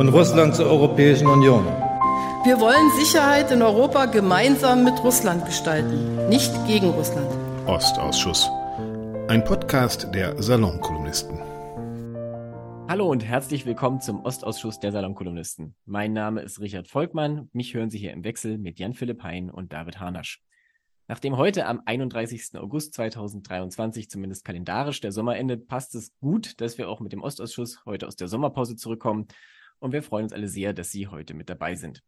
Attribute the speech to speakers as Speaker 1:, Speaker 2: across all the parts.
Speaker 1: und Russland zur Europäischen Union.
Speaker 2: Wir wollen Sicherheit in Europa gemeinsam mit Russland gestalten, nicht gegen Russland.
Speaker 3: Ostausschuss. Ein Podcast der Salonkolumnisten.
Speaker 4: Hallo und herzlich willkommen zum Ostausschuss der Salonkolumnisten. Mein Name ist Richard Volkmann. Mich hören Sie hier im Wechsel mit Jan-Philipp Hein und David Harnasch. Nachdem heute am 31. August 2023 zumindest kalendarisch der Sommer endet, passt es gut, dass wir auch mit dem Ostausschuss heute aus der Sommerpause zurückkommen und wir freuen uns alle sehr, dass Sie heute mit dabei sind.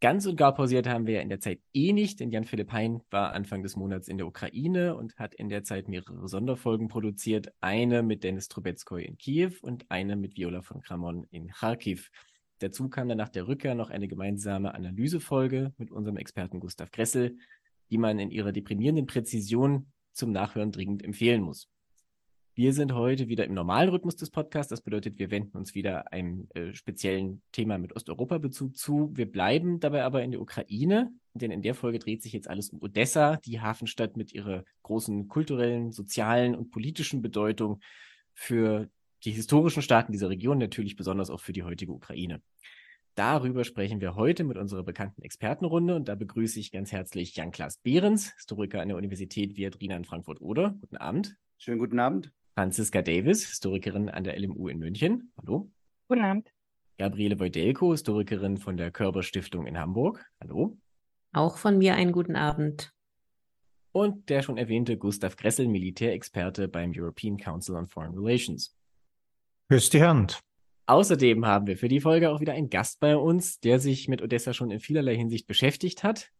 Speaker 4: Ganz und gar pausiert haben wir in der Zeit eh nicht, denn Jan-Philipp Hein war Anfang des Monats in der Ukraine und hat in der Zeit mehrere Sonderfolgen produziert. Eine mit Denis Trubetskoy in Kiew und eine mit Viola von Kramon in Kharkiv. Dazu kam dann nach der Rückkehr noch eine gemeinsame Analysefolge mit unserem Experten Gustav Gressel, die man in ihrer deprimierenden Präzision zum Nachhören dringend empfehlen muss. Wir sind heute wieder im normalen Rhythmus des Podcasts. Das bedeutet, wir wenden uns wieder einem äh, speziellen Thema mit Osteuropa-Bezug zu. Wir bleiben dabei aber in der Ukraine, denn in der Folge dreht sich jetzt alles um Odessa, die Hafenstadt mit ihrer großen kulturellen, sozialen und politischen Bedeutung für die historischen Staaten dieser Region, natürlich besonders auch für die heutige Ukraine. Darüber sprechen wir heute mit unserer bekannten Expertenrunde und da begrüße ich ganz herzlich Jan-Klaas Behrens, Historiker an der Universität Viadrina in Frankfurt-Oder. Guten Abend.
Speaker 5: Schönen guten Abend.
Speaker 4: Franziska Davis, Historikerin an der LMU in München. Hallo.
Speaker 6: Guten Abend.
Speaker 4: Gabriele Wojdelko, Historikerin von der Körber Stiftung in Hamburg. Hallo.
Speaker 7: Auch von mir einen guten Abend.
Speaker 4: Und der schon erwähnte Gustav Gressel, Militärexperte beim European Council on Foreign Relations.
Speaker 8: Grüß die Hand.
Speaker 4: Außerdem haben wir für die Folge auch wieder einen Gast bei uns, der sich mit Odessa schon in vielerlei Hinsicht beschäftigt hat.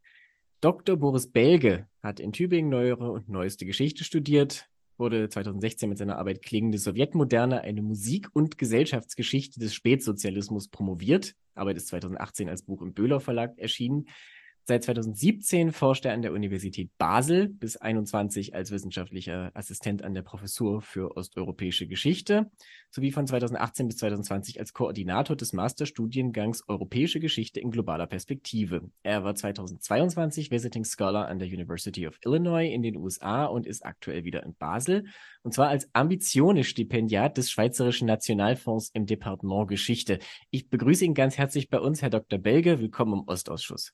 Speaker 4: Dr. Boris Belge hat in Tübingen neuere und neueste Geschichte studiert, wurde 2016 mit seiner Arbeit Klingende Sowjetmoderne eine Musik- und Gesellschaftsgeschichte des Spätsozialismus promoviert. Arbeit ist 2018 als Buch im Böhler Verlag erschienen. Seit 2017 forscht er an der Universität Basel, bis 21 als wissenschaftlicher Assistent an der Professur für osteuropäische Geschichte, sowie von 2018 bis 2020 als Koordinator des Masterstudiengangs Europäische Geschichte in globaler Perspektive. Er war 2022 Visiting Scholar an der University of Illinois in den USA und ist aktuell wieder in Basel, und zwar als Ambitionestipendiat des Schweizerischen Nationalfonds im Departement Geschichte. Ich begrüße ihn ganz herzlich bei uns, Herr Dr. Belge. Willkommen im Ostausschuss.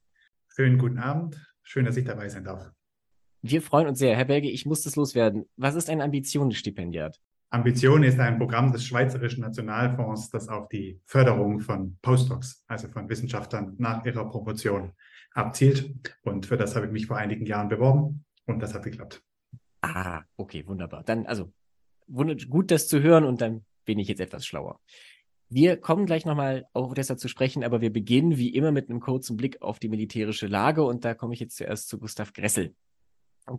Speaker 9: Schönen guten Abend. Schön, dass ich dabei sein darf.
Speaker 4: Wir freuen uns sehr. Herr Belge, ich muss das loswerden. Was ist ein Ambitionenstipendiat?
Speaker 9: Ambition ist ein Programm des Schweizerischen Nationalfonds, das auf die Förderung von Postdocs, also von Wissenschaftlern nach ihrer Promotion abzielt. Und für das habe ich mich vor einigen Jahren beworben und das hat geklappt.
Speaker 4: Ah, okay, wunderbar. Dann, also, gut, das zu hören und dann bin ich jetzt etwas schlauer. Wir kommen gleich nochmal auf Odessa zu sprechen, aber wir beginnen wie immer mit einem kurzen Blick auf die militärische Lage und da komme ich jetzt zuerst zu Gustav Gressel.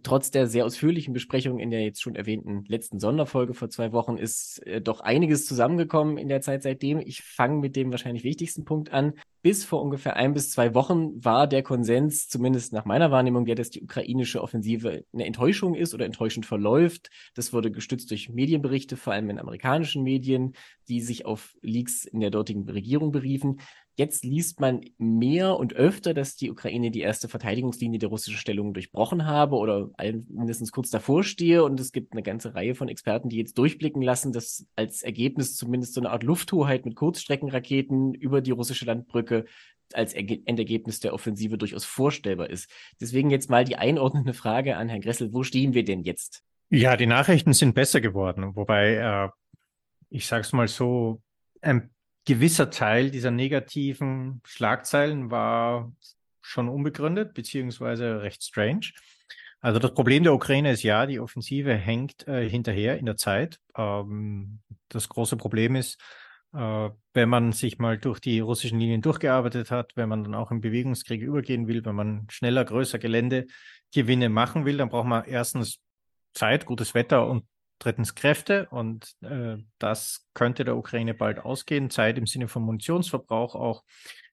Speaker 4: Trotz der sehr ausführlichen Besprechung in der jetzt schon erwähnten letzten Sonderfolge vor zwei Wochen ist äh, doch einiges zusammengekommen in der Zeit seitdem. Ich fange mit dem wahrscheinlich wichtigsten Punkt an. Bis vor ungefähr ein bis zwei Wochen war der Konsens, zumindest nach meiner Wahrnehmung, der, dass die ukrainische Offensive eine Enttäuschung ist oder enttäuschend verläuft. Das wurde gestützt durch Medienberichte, vor allem in amerikanischen Medien, die sich auf Leaks in der dortigen Regierung beriefen. Jetzt liest man mehr und öfter, dass die Ukraine die erste Verteidigungslinie der russischen Stellung durchbrochen habe oder mindestens kurz davor stehe. Und es gibt eine ganze Reihe von Experten, die jetzt durchblicken lassen, dass als Ergebnis zumindest so eine Art Lufthoheit mit Kurzstreckenraketen über die russische Landbrücke als Endergebnis der Offensive durchaus vorstellbar ist. Deswegen jetzt mal die einordnende Frage an Herrn Gressel, wo stehen wir denn jetzt?
Speaker 8: Ja, die Nachrichten sind besser geworden, wobei äh, ich sage es mal so, ein gewisser Teil dieser negativen Schlagzeilen war schon unbegründet, beziehungsweise recht strange. Also das Problem der Ukraine ist ja, die Offensive hängt äh, hinterher in der Zeit. Ähm, das große Problem ist, äh, wenn man sich mal durch die russischen Linien durchgearbeitet hat, wenn man dann auch im Bewegungskrieg übergehen will, wenn man schneller, größer Geländegewinne machen will, dann braucht man erstens Zeit, gutes Wetter und drittens Kräfte und äh, das könnte der Ukraine bald ausgehen. Zeit im Sinne von Munitionsverbrauch, auch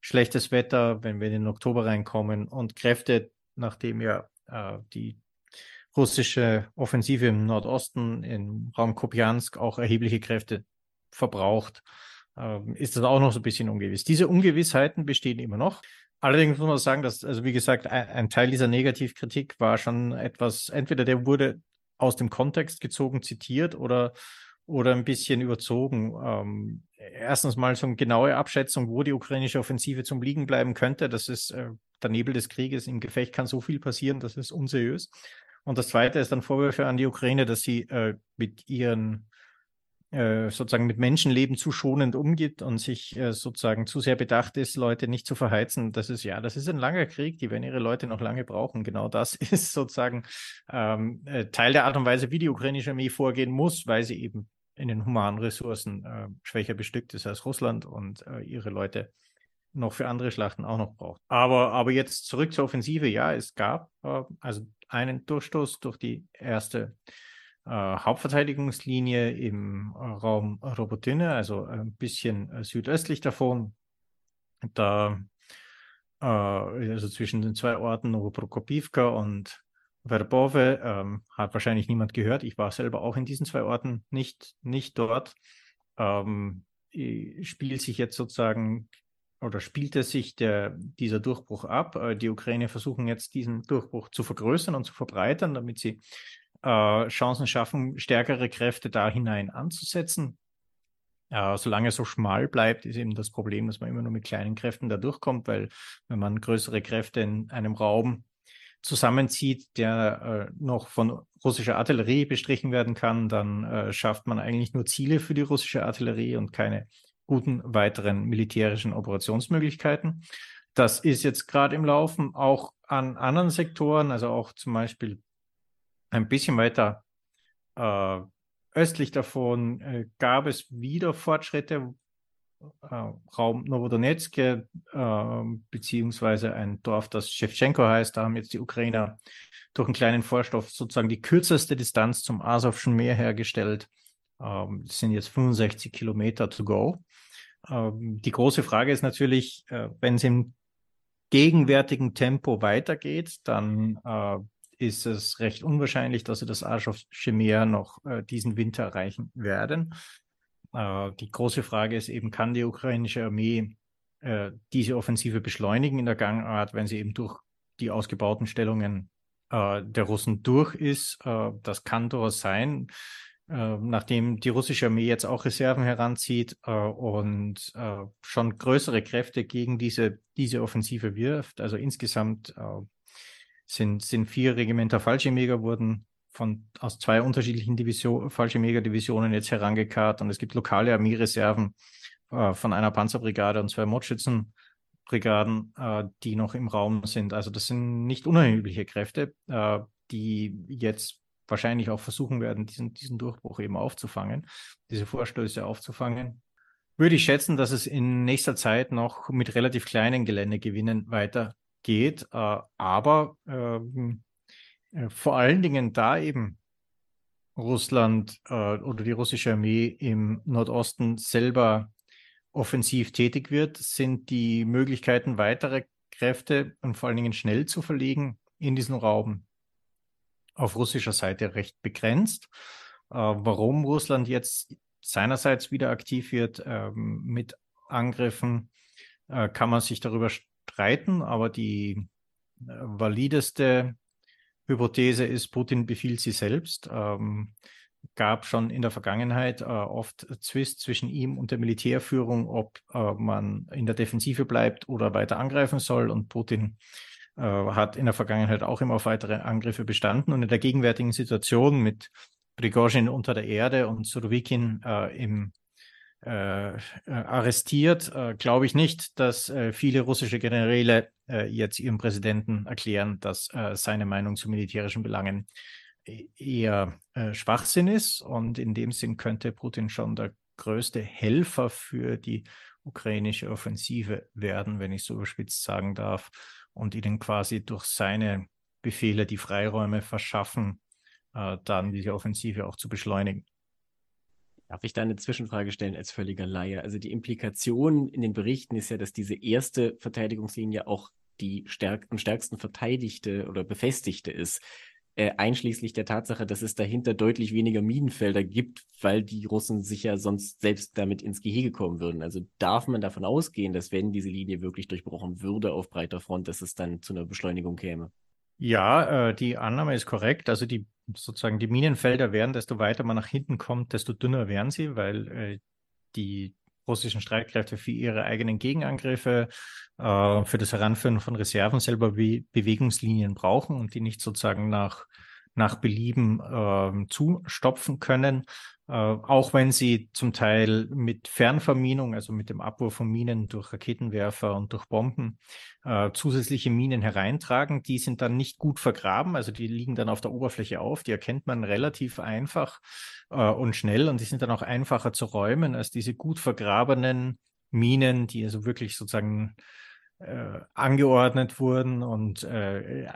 Speaker 8: schlechtes Wetter, wenn wir in den Oktober reinkommen und Kräfte, nachdem ja äh, die russische Offensive im Nordosten, im Raum Kopiansk auch erhebliche Kräfte verbraucht, äh, ist das auch noch so ein bisschen ungewiss. Diese Ungewissheiten bestehen immer noch. Allerdings muss man sagen, dass, also wie gesagt, ein, ein Teil dieser Negativkritik war schon etwas, entweder der wurde aus dem Kontext gezogen, zitiert oder, oder ein bisschen überzogen. Ähm, erstens mal so eine genaue Abschätzung, wo die ukrainische Offensive zum Liegen bleiben könnte. Das ist äh, der Nebel des Krieges. Im Gefecht kann so viel passieren, das ist unseriös. Und das Zweite ist dann Vorwürfe an die Ukraine, dass sie äh, mit ihren sozusagen mit Menschenleben zu schonend umgeht und sich äh, sozusagen zu sehr bedacht ist, Leute nicht zu verheizen. Das ist ja, das ist ein langer Krieg, die werden ihre Leute noch lange brauchen. Genau das ist sozusagen ähm, äh, Teil der Art und Weise, wie die ukrainische Armee vorgehen muss, weil sie eben in den humanen Ressourcen äh, schwächer bestückt ist als Russland und äh, ihre Leute noch für andere Schlachten auch noch braucht. Aber, aber jetzt zurück zur Offensive. Ja, es gab äh, also einen Durchstoß durch die erste äh, Hauptverteidigungslinie im äh, Raum Robotine, also ein bisschen äh, südöstlich davon. Da, äh, also zwischen den zwei Orten Novoprokopivka und Verbove, ähm, hat wahrscheinlich niemand gehört. Ich war selber auch in diesen zwei Orten nicht, nicht dort. Ähm, spielt sich jetzt sozusagen oder spielte sich der, dieser Durchbruch ab. Die Ukraine versuchen jetzt diesen Durchbruch zu vergrößern und zu verbreitern, damit sie äh, Chancen schaffen, stärkere Kräfte da hinein anzusetzen. Äh, solange es so schmal bleibt, ist eben das Problem, dass man immer nur mit kleinen Kräften da durchkommt, weil wenn man größere Kräfte in einem Raum zusammenzieht, der äh, noch von russischer Artillerie bestrichen werden kann, dann äh, schafft man eigentlich nur Ziele für die russische Artillerie und keine guten weiteren militärischen Operationsmöglichkeiten. Das ist jetzt gerade im Laufen auch an anderen Sektoren, also auch zum Beispiel ein bisschen weiter äh, östlich davon äh, gab es wieder Fortschritte. Äh, Raum Novodonetsk, äh, beziehungsweise ein Dorf, das Shevchenko heißt. Da haben jetzt die Ukrainer durch einen kleinen Vorstoff sozusagen die kürzeste Distanz zum Asowschen Meer hergestellt. Ähm, das sind jetzt 65 Kilometer to go. Ähm, die große Frage ist natürlich, äh, wenn es im gegenwärtigen Tempo weitergeht, dann äh, ist es recht unwahrscheinlich, dass sie das Aschowsche Meer noch äh, diesen Winter erreichen werden. Äh, die große Frage ist eben, kann die ukrainische Armee äh, diese Offensive beschleunigen in der Gangart, wenn sie eben durch die ausgebauten Stellungen äh, der Russen durch ist? Äh, das kann durchaus sein. Äh, nachdem die russische Armee jetzt auch Reserven heranzieht und schon größere Kräfte gegen diese, diese Offensive wirft, also insgesamt sind, sind vier Regimenter Fallschirmjäger wurden von, aus zwei unterschiedlichen Division, Fallschirmjäger-Divisionen jetzt herangekarrt und es gibt lokale Armeereserven äh, von einer Panzerbrigade und zwei Mordschützenbrigaden, äh, die noch im Raum sind. Also das sind nicht unerhebliche Kräfte, äh, die jetzt wahrscheinlich auch versuchen werden, diesen, diesen Durchbruch eben aufzufangen, diese Vorstöße aufzufangen. Würde ich schätzen, dass es in nächster Zeit noch mit relativ kleinen Geländegewinnen weiter geht, äh, aber ähm, äh, vor allen Dingen da eben Russland äh, oder die russische Armee im Nordosten selber offensiv tätig wird, sind die Möglichkeiten, weitere Kräfte und vor allen Dingen schnell zu verlegen in diesen Raum auf russischer Seite recht begrenzt. Warum Russland jetzt seinerseits wieder aktiv wird ähm, mit Angriffen, kann man sich darüber streiten, aber die äh, valideste Hypothese ist, Putin befiehlt sie selbst. Ähm, gab schon in der Vergangenheit äh, oft Zwist zwischen ihm und der Militärführung, ob äh, man in der Defensive bleibt oder weiter angreifen soll. Und Putin äh, hat in der Vergangenheit auch immer auf weitere Angriffe bestanden. Und in der gegenwärtigen Situation mit Prigozhin unter der Erde und Surovikin äh, im äh, äh, arrestiert, äh, glaube ich nicht, dass äh, viele russische Generäle äh, jetzt ihrem Präsidenten erklären, dass äh, seine Meinung zu militärischen Belangen e-, eher Schwachsinn ist. Und in dem Sinn könnte Putin schon der größte Helfer für die ukrainische Offensive werden, wenn ich so überspitzt sagen darf, und ihnen quasi durch seine Befehle die Freiräume verschaffen, dann diese Offensive auch zu beschleunigen.
Speaker 4: Darf ich da eine Zwischenfrage stellen als völliger Laie? Also die Implikation in den Berichten ist ja, dass diese erste Verteidigungslinie auch die stärk am stärksten verteidigte oder befestigte ist äh, einschließlich der Tatsache, dass es dahinter deutlich weniger Minenfelder gibt, weil die Russen sich ja sonst selbst damit ins Gehege kommen würden. Also darf man davon ausgehen, dass wenn diese Linie wirklich durchbrochen würde auf breiter Front, dass es dann zu einer Beschleunigung käme?
Speaker 8: Ja, äh, die Annahme ist korrekt. Also die sozusagen die Minenfelder werden, desto weiter man nach hinten kommt, desto dünner werden sie, weil äh, die russischen Streitkräfte für ihre eigenen Gegenangriffe, äh, für das Heranführen von Reserven selber Be Bewegungslinien brauchen und die nicht sozusagen nach, nach Belieben äh, zustopfen können. Äh, auch wenn sie zum Teil mit Fernverminung, also mit dem Abwurf von Minen durch Raketenwerfer und durch Bomben, äh, zusätzliche Minen hereintragen. Die sind dann nicht gut vergraben, also die liegen dann auf der Oberfläche auf. Die erkennt man relativ einfach äh, und schnell und die sind dann auch einfacher zu räumen als diese gut vergrabenen Minen, die also wirklich sozusagen äh, angeordnet wurden und äh,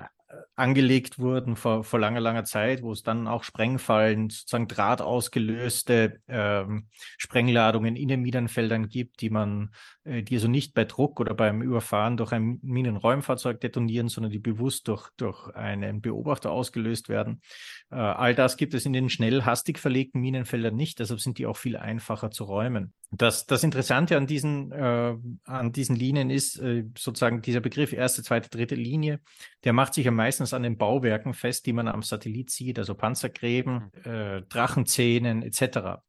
Speaker 8: angelegt wurden vor, vor langer, langer Zeit, wo es dann auch Sprengfallen, sozusagen drahtausgelöste ähm, Sprengladungen in den Minenfeldern gibt, die man, die also nicht bei Druck oder beim Überfahren durch ein Minenräumfahrzeug detonieren, sondern die bewusst durch, durch einen Beobachter ausgelöst werden. Äh, all das gibt es in den schnell hastig verlegten Minenfeldern nicht, deshalb sind die auch viel einfacher zu räumen. Das, das Interessante an diesen, äh, an diesen Linien ist äh, sozusagen dieser Begriff erste, zweite, dritte Linie. Der macht sich ja meistens an den Bauwerken fest, die man am Satellit sieht, also Panzergräben, mhm. äh, Drachenzähnen etc.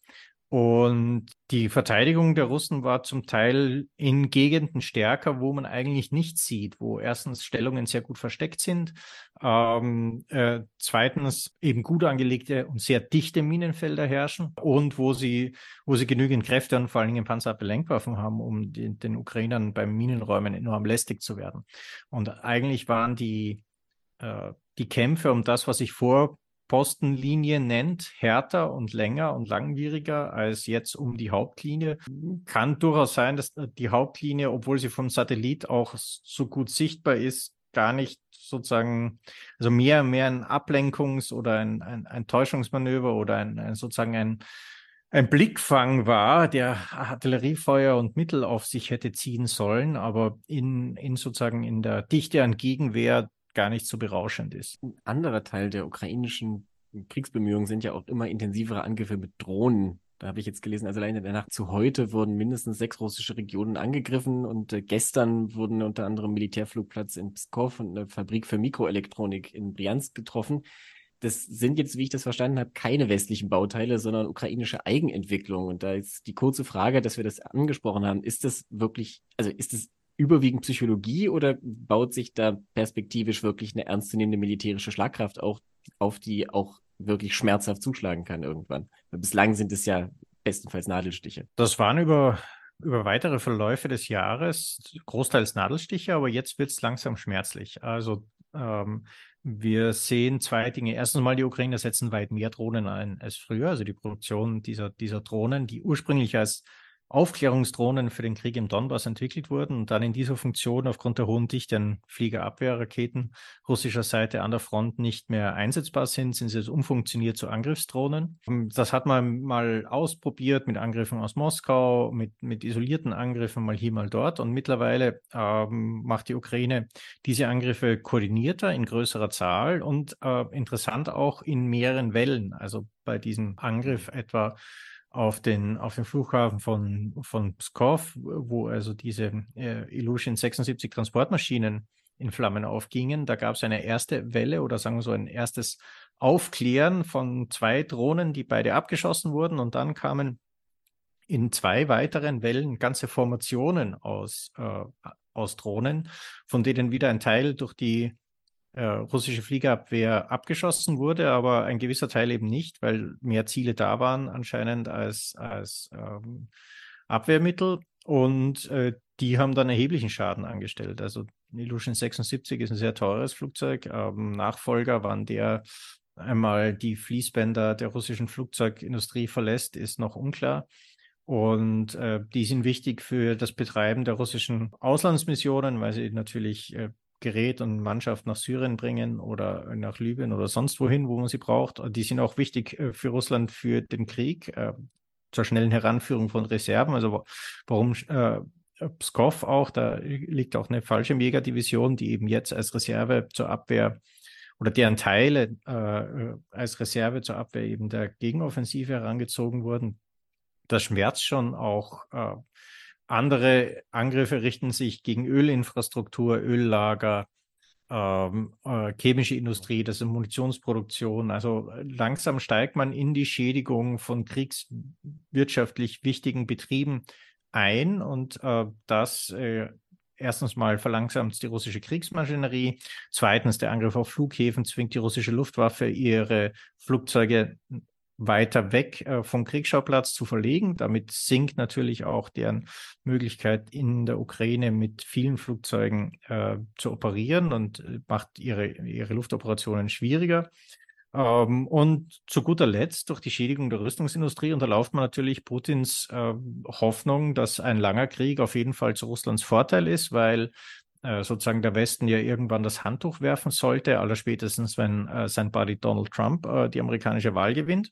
Speaker 8: Und die Verteidigung der Russen war zum Teil in Gegenden stärker, wo man eigentlich nichts sieht, wo erstens Stellungen sehr gut versteckt sind, ähm, äh, zweitens eben gut angelegte und sehr dichte Minenfelder herrschen und wo sie, wo sie genügend Kräfte und vor allen Dingen Panzerablenkwaffen haben, um die, den Ukrainern beim Minenräumen enorm lästig zu werden. Und eigentlich waren die, äh, die Kämpfe um das, was ich vor Postenlinie nennt, härter und länger und langwieriger als jetzt um die Hauptlinie. Kann durchaus sein, dass die Hauptlinie, obwohl sie vom Satellit auch so gut sichtbar ist, gar nicht sozusagen, also mehr, mehr ein Ablenkungs- oder ein, ein, ein Täuschungsmanöver oder ein, ein sozusagen ein, ein Blickfang war, der Artilleriefeuer und Mittel auf sich hätte ziehen sollen, aber in, in sozusagen in der Dichte an Gegenwehr gar nicht so berauschend ist.
Speaker 4: Ein anderer Teil der ukrainischen Kriegsbemühungen sind ja auch immer intensivere Angriffe mit Drohnen. Da habe ich jetzt gelesen, also allein in der Nacht zu heute wurden mindestens sechs russische Regionen angegriffen und äh, gestern wurden unter anderem Militärflugplatz in Pskov und eine Fabrik für Mikroelektronik in Briansk getroffen. Das sind jetzt, wie ich das verstanden habe, keine westlichen Bauteile, sondern ukrainische Eigenentwicklung. Und da ist die kurze Frage, dass wir das angesprochen haben, ist das wirklich, also ist das überwiegend Psychologie oder baut sich da perspektivisch wirklich eine ernstzunehmende militärische Schlagkraft auch auf, die auch wirklich schmerzhaft zuschlagen kann irgendwann? Weil bislang sind es ja bestenfalls Nadelstiche.
Speaker 8: Das waren über, über weitere Verläufe des Jahres großteils Nadelstiche, aber jetzt wird es langsam schmerzlich. Also ähm, wir sehen zwei Dinge. Erstens mal, die Ukrainer setzen weit mehr Drohnen ein als früher. Also die Produktion dieser, dieser Drohnen, die ursprünglich als Aufklärungsdrohnen für den Krieg im Donbass entwickelt wurden und dann in dieser Funktion aufgrund der hohen Dichte an Fliegerabwehrraketen russischer Seite an der Front nicht mehr einsetzbar sind, sind sie jetzt umfunktioniert zu Angriffsdrohnen. Das hat man mal ausprobiert mit Angriffen aus Moskau, mit, mit isolierten Angriffen mal hier, mal dort. Und mittlerweile ähm, macht die Ukraine diese Angriffe koordinierter in größerer Zahl und äh, interessant auch in mehreren Wellen. Also bei diesem Angriff etwa auf den, auf den Flughafen von, von Pskov, wo also diese äh, Illusion 76 Transportmaschinen in Flammen aufgingen. Da gab es eine erste Welle oder sagen wir so ein erstes Aufklären von zwei Drohnen, die beide abgeschossen wurden. Und dann kamen in zwei weiteren Wellen ganze Formationen aus, äh, aus Drohnen, von denen wieder ein Teil durch die äh, russische Fliegerabwehr abgeschossen wurde, aber ein gewisser Teil eben nicht, weil mehr Ziele da waren anscheinend als, als ähm, Abwehrmittel. Und äh, die haben dann erheblichen Schaden angestellt. Also Illusion 76 ist ein sehr teures Flugzeug. Ähm, Nachfolger, wann der einmal die Fließbänder der russischen Flugzeugindustrie verlässt, ist noch unklar. Und äh, die sind wichtig für das Betreiben der russischen Auslandsmissionen, weil sie natürlich äh, Gerät und Mannschaft nach Syrien bringen oder nach Libyen oder sonst wohin, wo man sie braucht. Die sind auch wichtig äh, für Russland für den Krieg, äh, zur schnellen Heranführung von Reserven. Also warum äh, Pskov auch, da liegt auch eine Fallschirmjägerdivision, die eben jetzt als Reserve zur Abwehr oder deren Teile äh, als Reserve zur Abwehr eben der Gegenoffensive herangezogen wurden. Das schmerzt schon auch. Äh, andere Angriffe richten sich gegen Ölinfrastruktur, Öllager, ähm, äh, chemische Industrie, das ist Munitionsproduktion. Also langsam steigt man in die Schädigung von kriegswirtschaftlich wichtigen Betrieben ein und äh, das äh, erstens mal verlangsamt die russische Kriegsmaschinerie, zweitens der Angriff auf Flughäfen zwingt die russische Luftwaffe ihre Flugzeuge weiter weg äh, vom Kriegsschauplatz zu verlegen. Damit sinkt natürlich auch deren Möglichkeit in der Ukraine mit vielen Flugzeugen äh, zu operieren und äh, macht ihre, ihre Luftoperationen schwieriger. Ähm, und zu guter Letzt, durch die Schädigung der Rüstungsindustrie unterlauft man natürlich Putins äh, Hoffnung, dass ein langer Krieg auf jeden Fall zu Russlands Vorteil ist, weil äh, sozusagen der Westen ja irgendwann das Handtuch werfen sollte, allerspätestens wenn äh, sein Buddy Donald Trump äh, die amerikanische Wahl gewinnt.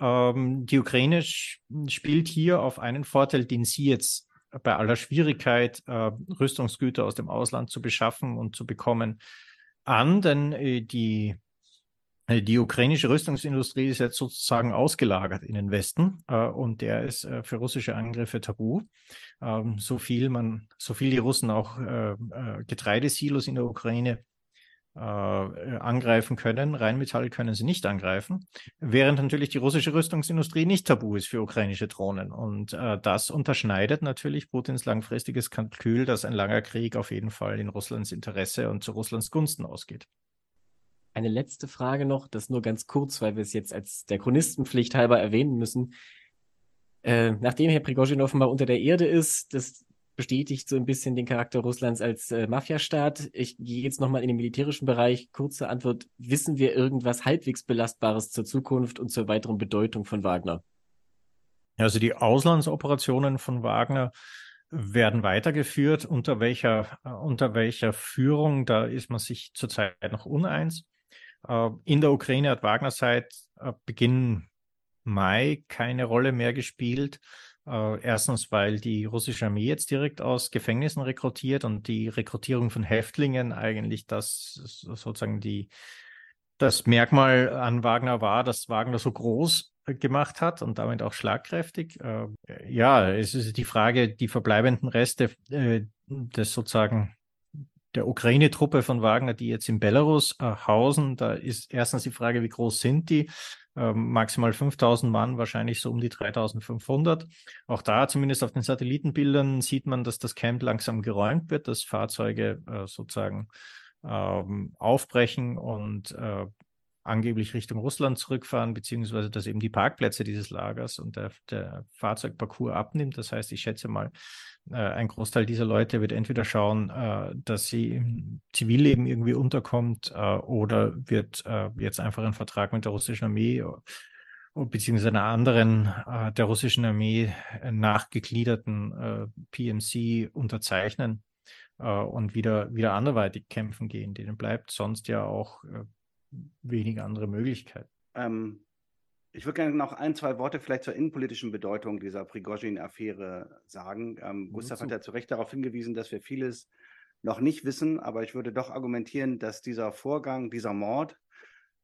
Speaker 8: Ähm, die Ukraine spielt hier auf einen Vorteil, den sie jetzt bei aller Schwierigkeit, äh, Rüstungsgüter aus dem Ausland zu beschaffen und zu bekommen, an, denn äh, die die ukrainische Rüstungsindustrie ist jetzt sozusagen ausgelagert in den Westen äh, und der ist äh, für russische Angriffe tabu. Ähm, so viel man, so viel die Russen auch äh, äh Getreidesilos in der Ukraine äh, angreifen können, Rheinmetall können sie nicht angreifen, während natürlich die russische Rüstungsindustrie nicht tabu ist für ukrainische Drohnen. Und das unterschneidet natürlich Putins langfristiges Kalkül, dass ein langer Krieg auf jeden Fall in Russlands Interesse und zu Russlands Gunsten ausgeht.
Speaker 4: Eine letzte Frage noch, das nur ganz kurz, weil wir es jetzt als der Chronistenpflicht halber erwähnen müssen. Äh, nachdem Herr Prigozhin offenbar unter der Erde ist, das bestätigt so ein bisschen den Charakter Russlands als äh, Mafiastaat. Ich gehe jetzt nochmal in den militärischen Bereich. Kurze Antwort. Wissen wir irgendwas halbwegs Belastbares zur Zukunft und zur weiteren Bedeutung von Wagner?
Speaker 8: Also die Auslandsoperationen von Wagner werden weitergeführt. Unter welcher, äh, unter welcher Führung, da ist man sich zurzeit noch uneins. Äh, in der Ukraine hat Wagner seit äh, Beginn Mai keine Rolle mehr gespielt. Äh, erstens, weil die russische Armee jetzt direkt aus Gefängnissen rekrutiert und die Rekrutierung von Häftlingen eigentlich das sozusagen die, das Merkmal an Wagner war, dass Wagner so groß gemacht hat und damit auch schlagkräftig. ja, es ist die Frage, die verbleibenden Reste des sozusagen der Ukraine-Truppe von Wagner, die jetzt in Belarus äh, hausen. Da ist erstens die Frage, wie groß sind die? Ähm, maximal 5000 Mann, wahrscheinlich so um die 3500. Auch da, zumindest auf den Satellitenbildern, sieht man, dass das Camp langsam geräumt wird, dass Fahrzeuge äh, sozusagen ähm, aufbrechen und äh, angeblich Richtung Russland zurückfahren, beziehungsweise dass eben die Parkplätze dieses Lagers und der, der Fahrzeugparcours abnimmt. Das heißt, ich schätze mal, äh, ein Großteil dieser Leute wird entweder schauen, äh, dass sie im Zivilleben irgendwie unterkommt äh, oder wird äh, jetzt einfach einen Vertrag mit der russischen Armee äh, beziehungsweise einer anderen äh, der russischen Armee nachgegliederten PMC unterzeichnen und wieder, wieder anderweitig kämpfen gehen. Denen bleibt sonst ja auch wenig andere Möglichkeiten.
Speaker 5: Ähm, ich würde gerne noch ein, zwei Worte vielleicht zur innenpolitischen Bedeutung dieser Prigozhin-Affäre sagen. Ähm, Gustav hat ja zu Recht darauf hingewiesen, dass wir vieles noch nicht wissen, aber ich würde doch argumentieren, dass dieser Vorgang, dieser Mord,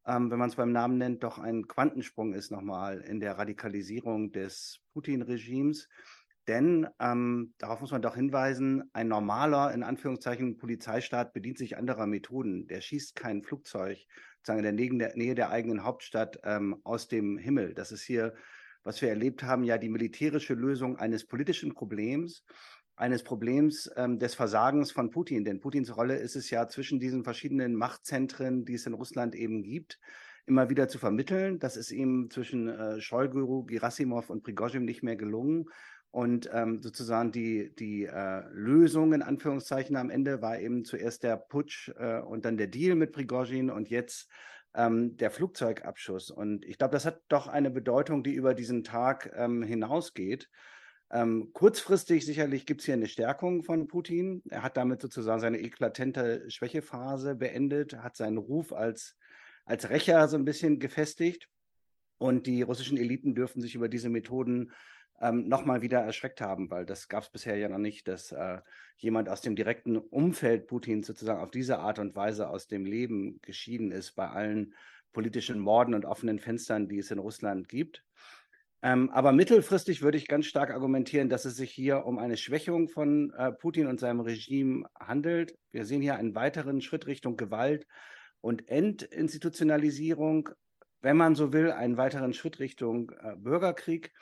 Speaker 5: ähm, wenn man es beim Namen nennt, doch ein Quantensprung ist nochmal in der Radikalisierung des Putin-Regimes. Denn ähm, darauf muss man doch hinweisen, ein normaler, in Anführungszeichen, Polizeistaat bedient sich anderer Methoden. Der schießt kein Flugzeug sozusagen in der Nähe der eigenen Hauptstadt ähm, aus dem Himmel. Das ist hier, was wir erlebt haben, ja die militärische Lösung eines politischen Problems, eines Problems ähm, des Versagens von Putin. Denn Putins Rolle ist es ja zwischen diesen verschiedenen Machtzentren, die es in Russland eben gibt, immer wieder zu vermitteln. Das ist ihm zwischen äh, Shoigu, Gerasimov und Prigozhin nicht mehr gelungen. Und ähm, sozusagen die, die äh, Lösung in Anführungszeichen am Ende war eben zuerst der Putsch äh, und dann der Deal mit Prigozhin und jetzt ähm, der Flugzeugabschuss. Und ich glaube, das hat doch eine Bedeutung, die über diesen Tag ähm, hinausgeht. Ähm, kurzfristig sicherlich gibt es hier eine Stärkung von Putin. Er hat damit sozusagen seine eklatente Schwächephase beendet, hat seinen Ruf als, als Rächer so ein bisschen gefestigt. Und die russischen Eliten dürfen sich über diese Methoden ähm, nochmal wieder erschreckt haben, weil das gab es bisher ja noch nicht, dass äh, jemand aus dem direkten Umfeld Putins sozusagen auf diese Art und Weise aus dem Leben geschieden ist bei allen politischen Morden und offenen Fenstern, die es in Russland gibt. Ähm, aber mittelfristig würde ich ganz stark argumentieren, dass es sich hier um eine Schwächung von äh, Putin und seinem Regime handelt. Wir sehen hier einen weiteren Schritt Richtung Gewalt und Entinstitutionalisierung, wenn man so will, einen weiteren Schritt Richtung äh, Bürgerkrieg.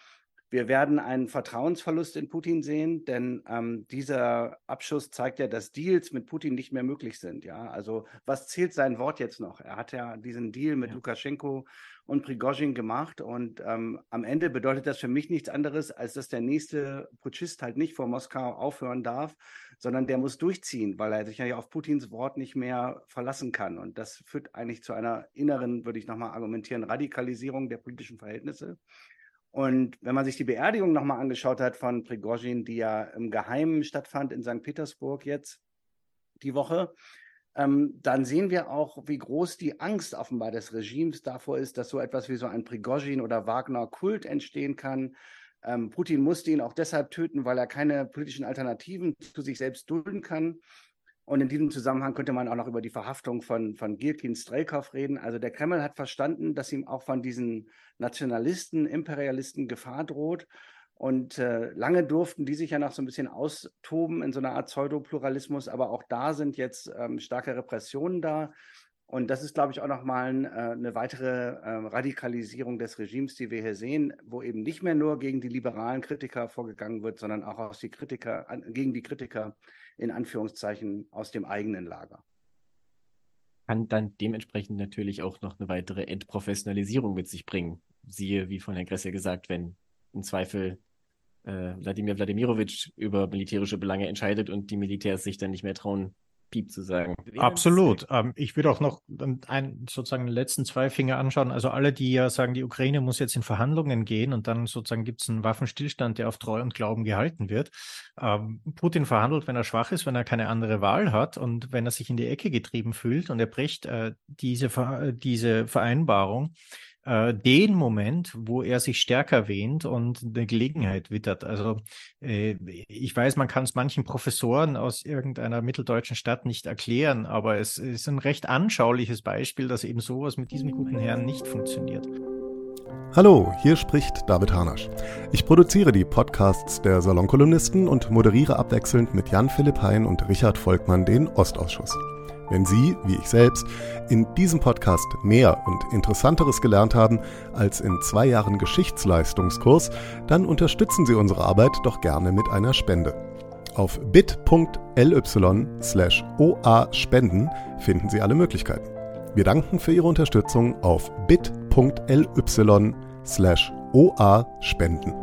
Speaker 5: Wir werden einen Vertrauensverlust in Putin sehen, denn ähm, dieser Abschuss zeigt ja, dass Deals mit Putin nicht mehr möglich sind. Ja, also was zählt sein Wort jetzt noch? Er hat ja diesen Deal mit ja. Lukaschenko und Prigozhin gemacht und ähm, am Ende bedeutet das für mich nichts anderes, als dass der nächste Putschist halt nicht vor Moskau aufhören darf, sondern der muss durchziehen, weil er sich ja auf Putins Wort nicht mehr verlassen kann. Und das führt eigentlich zu einer inneren, würde ich nochmal argumentieren, Radikalisierung der politischen Verhältnisse. Und wenn man sich die Beerdigung nochmal angeschaut hat von Prigozhin, die ja im Geheimen stattfand in St. Petersburg jetzt die Woche, ähm, dann sehen wir auch, wie groß die Angst offenbar des Regimes davor ist, dass so etwas wie so ein Prigozhin oder Wagner-Kult entstehen kann. Ähm, Putin musste ihn auch deshalb töten, weil er keine politischen Alternativen zu sich selbst dulden kann. Und in diesem Zusammenhang könnte man auch noch über die Verhaftung von, von Gilkin Strelkov reden. Also der Kreml hat verstanden, dass ihm auch von diesen Nationalisten, Imperialisten Gefahr droht. Und äh, lange durften die sich ja noch so ein bisschen austoben in so einer Art Pseudopluralismus, aber auch da sind jetzt ähm, starke Repressionen da. Und das ist, glaube ich, auch nochmal ein, äh, eine weitere äh, Radikalisierung des Regimes, die wir hier sehen, wo eben nicht mehr nur gegen die liberalen Kritiker vorgegangen wird, sondern auch die Kritiker, an, gegen die Kritiker in Anführungszeichen aus dem eigenen Lager.
Speaker 4: Kann dann dementsprechend natürlich auch noch eine weitere Entprofessionalisierung mit sich bringen. Siehe, wie von Herrn Gress ja gesagt, wenn im Zweifel äh, Wladimir Wladimirovich über militärische Belange entscheidet und die Militärs sich dann nicht mehr trauen, Piep zu sagen.
Speaker 8: Absolut. Ähm, ich würde auch noch ein, sozusagen die letzten zwei Finger anschauen. Also alle, die ja sagen, die Ukraine muss jetzt in Verhandlungen gehen und dann sozusagen gibt es einen Waffenstillstand, der auf Treu und Glauben gehalten wird. Ähm, Putin verhandelt, wenn er schwach ist, wenn er keine andere Wahl hat und wenn er sich in die Ecke getrieben fühlt und er bricht äh, diese, diese Vereinbarung äh, den Moment, wo er sich stärker wähnt und eine Gelegenheit wittert. Also äh, ich weiß, man kann es manchen Professoren aus irgendeiner mitteldeutschen Stadt nicht erklären, aber es ist ein recht anschauliches Beispiel, dass eben sowas mit diesem guten Herrn nicht funktioniert.
Speaker 3: Hallo, hier spricht David Harnasch. Ich produziere die Podcasts der Salonkolumnisten und moderiere abwechselnd mit Jan Philipp Hein und Richard Volkmann den Ostausschuss. Wenn Sie, wie ich selbst, in diesem Podcast mehr und Interessanteres gelernt haben als in zwei Jahren Geschichtsleistungskurs, dann unterstützen Sie unsere Arbeit doch gerne mit einer Spende. Auf bit.ly slash oa-spenden finden Sie alle Möglichkeiten. Wir danken für Ihre Unterstützung auf bit.ly slash oa-spenden.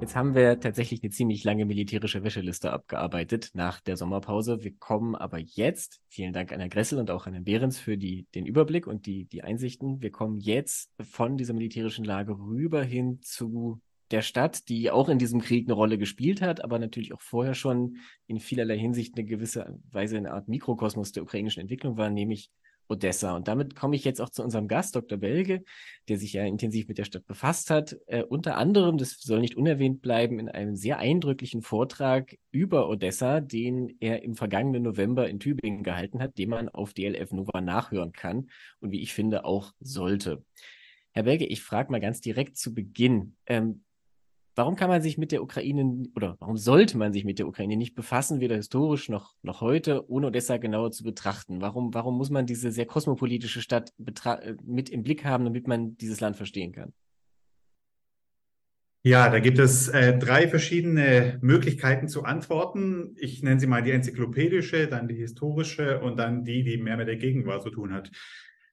Speaker 4: Jetzt haben wir tatsächlich eine ziemlich lange militärische Wäscheliste abgearbeitet nach der Sommerpause. Wir kommen aber jetzt, vielen Dank an Herrn Gressel und auch an Herrn Behrens für die, den Überblick und die, die Einsichten. Wir kommen jetzt von dieser militärischen Lage rüber hin zu der Stadt, die auch in diesem Krieg eine Rolle gespielt hat, aber natürlich auch vorher schon in vielerlei Hinsicht eine gewisse Weise eine Art Mikrokosmos der ukrainischen Entwicklung war, nämlich Odessa. Und damit komme ich jetzt auch zu unserem Gast, Dr. Belge, der sich ja intensiv mit der Stadt befasst hat. Äh, unter anderem, das soll nicht unerwähnt bleiben, in einem sehr eindrücklichen Vortrag über Odessa, den er im vergangenen November in Tübingen gehalten hat, den man auf DLF Nova nachhören kann und wie ich finde auch sollte. Herr Belge, ich frage mal ganz direkt zu Beginn. Ähm, Warum kann man sich mit der Ukraine oder warum sollte man sich mit der Ukraine nicht befassen, weder historisch noch, noch heute, ohne Odessa genauer zu betrachten? Warum, warum muss man diese sehr kosmopolitische Stadt äh, mit im Blick haben, damit man dieses Land verstehen kann?
Speaker 9: Ja, da gibt es äh, drei verschiedene Möglichkeiten zu antworten. Ich nenne sie mal die enzyklopädische, dann die historische und dann die, die mehr mit der Gegenwart zu tun hat.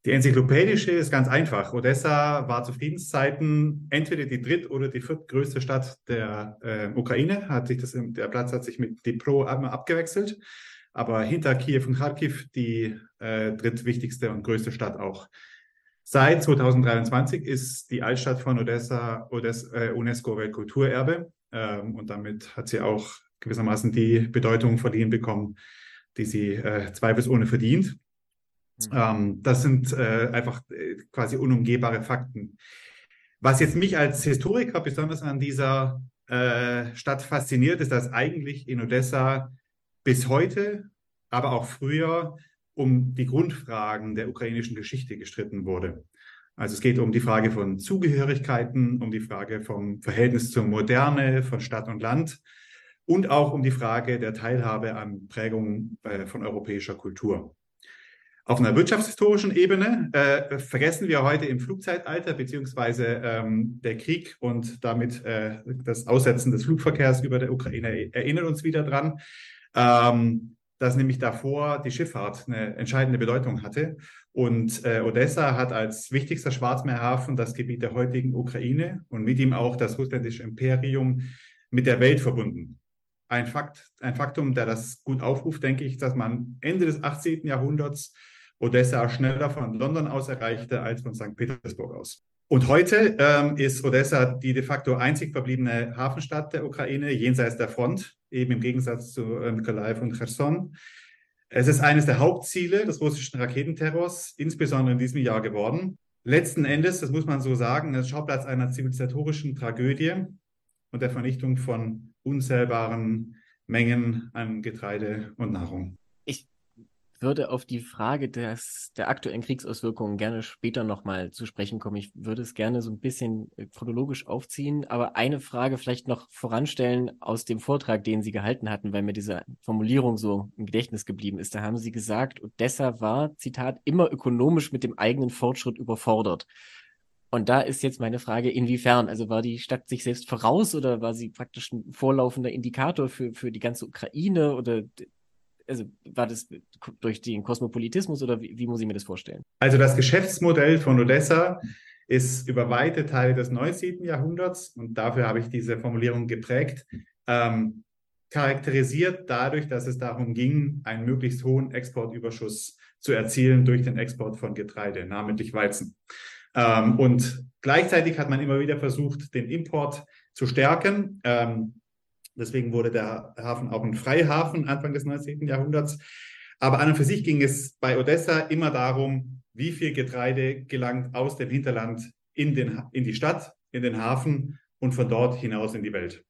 Speaker 9: Die enzyklopädische ist ganz einfach. Odessa war zu Friedenszeiten entweder die dritt- oder die viertgrößte Stadt der äh, Ukraine. Hat sich das, der Platz hat sich mit Dnipro abgewechselt. Aber hinter Kiew und Kharkiv die äh, drittwichtigste und größte Stadt auch. Seit 2023 ist die Altstadt von Odessa, Odessa äh, UNESCO-Weltkulturerbe ähm, und damit hat sie auch gewissermaßen die Bedeutung verliehen bekommen, die sie äh, zweifelsohne verdient. Mhm. Ähm, das sind äh, einfach äh, quasi unumgehbare Fakten. Was jetzt mich als Historiker besonders an dieser äh, Stadt fasziniert, ist, dass eigentlich in Odessa bis heute, aber auch früher um die Grundfragen der ukrainischen Geschichte gestritten wurde. Also es geht um die Frage von Zugehörigkeiten, um die Frage vom Verhältnis zur Moderne, von Stadt und Land und auch um die Frage der Teilhabe an Prägungen äh, von europäischer Kultur. Auf einer wirtschaftshistorischen Ebene äh, vergessen wir heute im Flugzeitalter beziehungsweise ähm, der Krieg und damit äh, das Aussetzen des Flugverkehrs über der Ukraine erinnert uns wieder dran, ähm, dass nämlich davor die Schifffahrt eine entscheidende Bedeutung hatte. Und äh, Odessa hat als wichtigster Schwarzmeerhafen das Gebiet der heutigen Ukraine und mit ihm auch das russländische Imperium mit der Welt verbunden. Ein Fakt, ein Faktum, der das gut aufruft, denke ich, dass man Ende des 18. Jahrhunderts Odessa schneller von London aus erreichte als von St. Petersburg aus. Und heute ähm, ist Odessa die de facto einzig verbliebene Hafenstadt der Ukraine jenseits der Front, eben im Gegensatz zu äh, Mykolaiv und Cherson. Es ist eines der Hauptziele des russischen Raketenterrors, insbesondere in diesem Jahr geworden. Letzten Endes, das muss man so sagen, ist Schauplatz einer zivilisatorischen Tragödie und der Vernichtung von unzählbaren Mengen an Getreide und Nahrung
Speaker 4: würde auf die Frage des, der aktuellen Kriegsauswirkungen gerne später nochmal zu sprechen kommen. Ich würde es gerne so ein bisschen äh, chronologisch aufziehen, aber eine Frage vielleicht noch voranstellen aus dem Vortrag, den Sie gehalten hatten, weil mir diese Formulierung so im Gedächtnis geblieben ist. Da haben Sie gesagt, Odessa war, Zitat, immer ökonomisch mit dem eigenen Fortschritt überfordert. Und da ist jetzt meine Frage, inwiefern? Also war die Stadt sich selbst voraus oder war sie praktisch ein vorlaufender Indikator für, für die ganze Ukraine oder also war das durch den Kosmopolitismus oder wie, wie muss ich mir das vorstellen?
Speaker 9: Also das Geschäftsmodell von Odessa ist über weite Teile des 19. Jahrhunderts, und dafür habe ich diese Formulierung geprägt, ähm, charakterisiert dadurch, dass es darum ging, einen möglichst hohen Exportüberschuss zu erzielen durch den Export von Getreide, namentlich Weizen. Ähm, und gleichzeitig hat man immer wieder versucht, den Import zu stärken. Ähm, Deswegen wurde der Hafen auch ein Freihafen Anfang des 19. Jahrhunderts. Aber an und für sich ging es bei Odessa immer darum, wie viel Getreide gelangt aus dem Hinterland in, den, in die Stadt, in den Hafen und von dort hinaus in die Welt.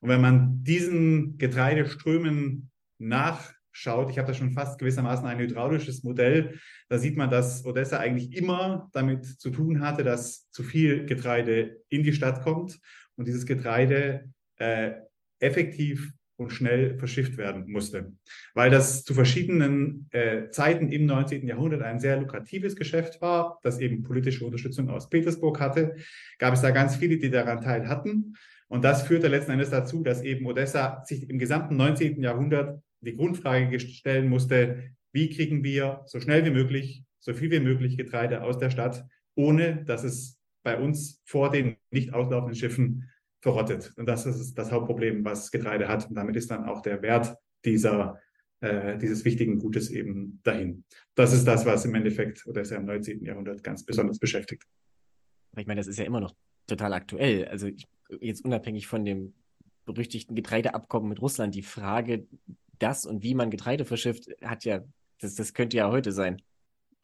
Speaker 9: Und wenn man diesen Getreideströmen nachschaut, ich habe da schon fast gewissermaßen ein hydraulisches Modell, da sieht man, dass Odessa eigentlich immer damit zu tun hatte, dass zu viel Getreide in die Stadt kommt und dieses Getreide äh, effektiv und schnell verschifft werden musste. Weil das zu verschiedenen äh, Zeiten im 19. Jahrhundert ein sehr lukratives Geschäft war, das eben politische Unterstützung aus Petersburg hatte, gab es da ganz viele, die daran teil hatten. Und das führte letzten Endes dazu, dass eben Odessa sich im gesamten 19. Jahrhundert die Grundfrage stellen musste, wie kriegen wir so schnell wie möglich, so viel wie möglich Getreide aus der Stadt, ohne dass es bei uns vor den nicht auslaufenden Schiffen verrottet. Und das ist das Hauptproblem, was Getreide hat. Und damit ist dann auch der Wert dieser, äh, dieses wichtigen Gutes eben dahin. Das ist das, was im Endeffekt oder ist ja im 19. Jahrhundert ganz besonders beschäftigt.
Speaker 4: Ich meine, das ist ja immer noch total aktuell. Also ich, jetzt unabhängig von dem berüchtigten Getreideabkommen mit Russland, die Frage, das und wie man Getreide verschifft, hat ja, das, das könnte ja heute sein.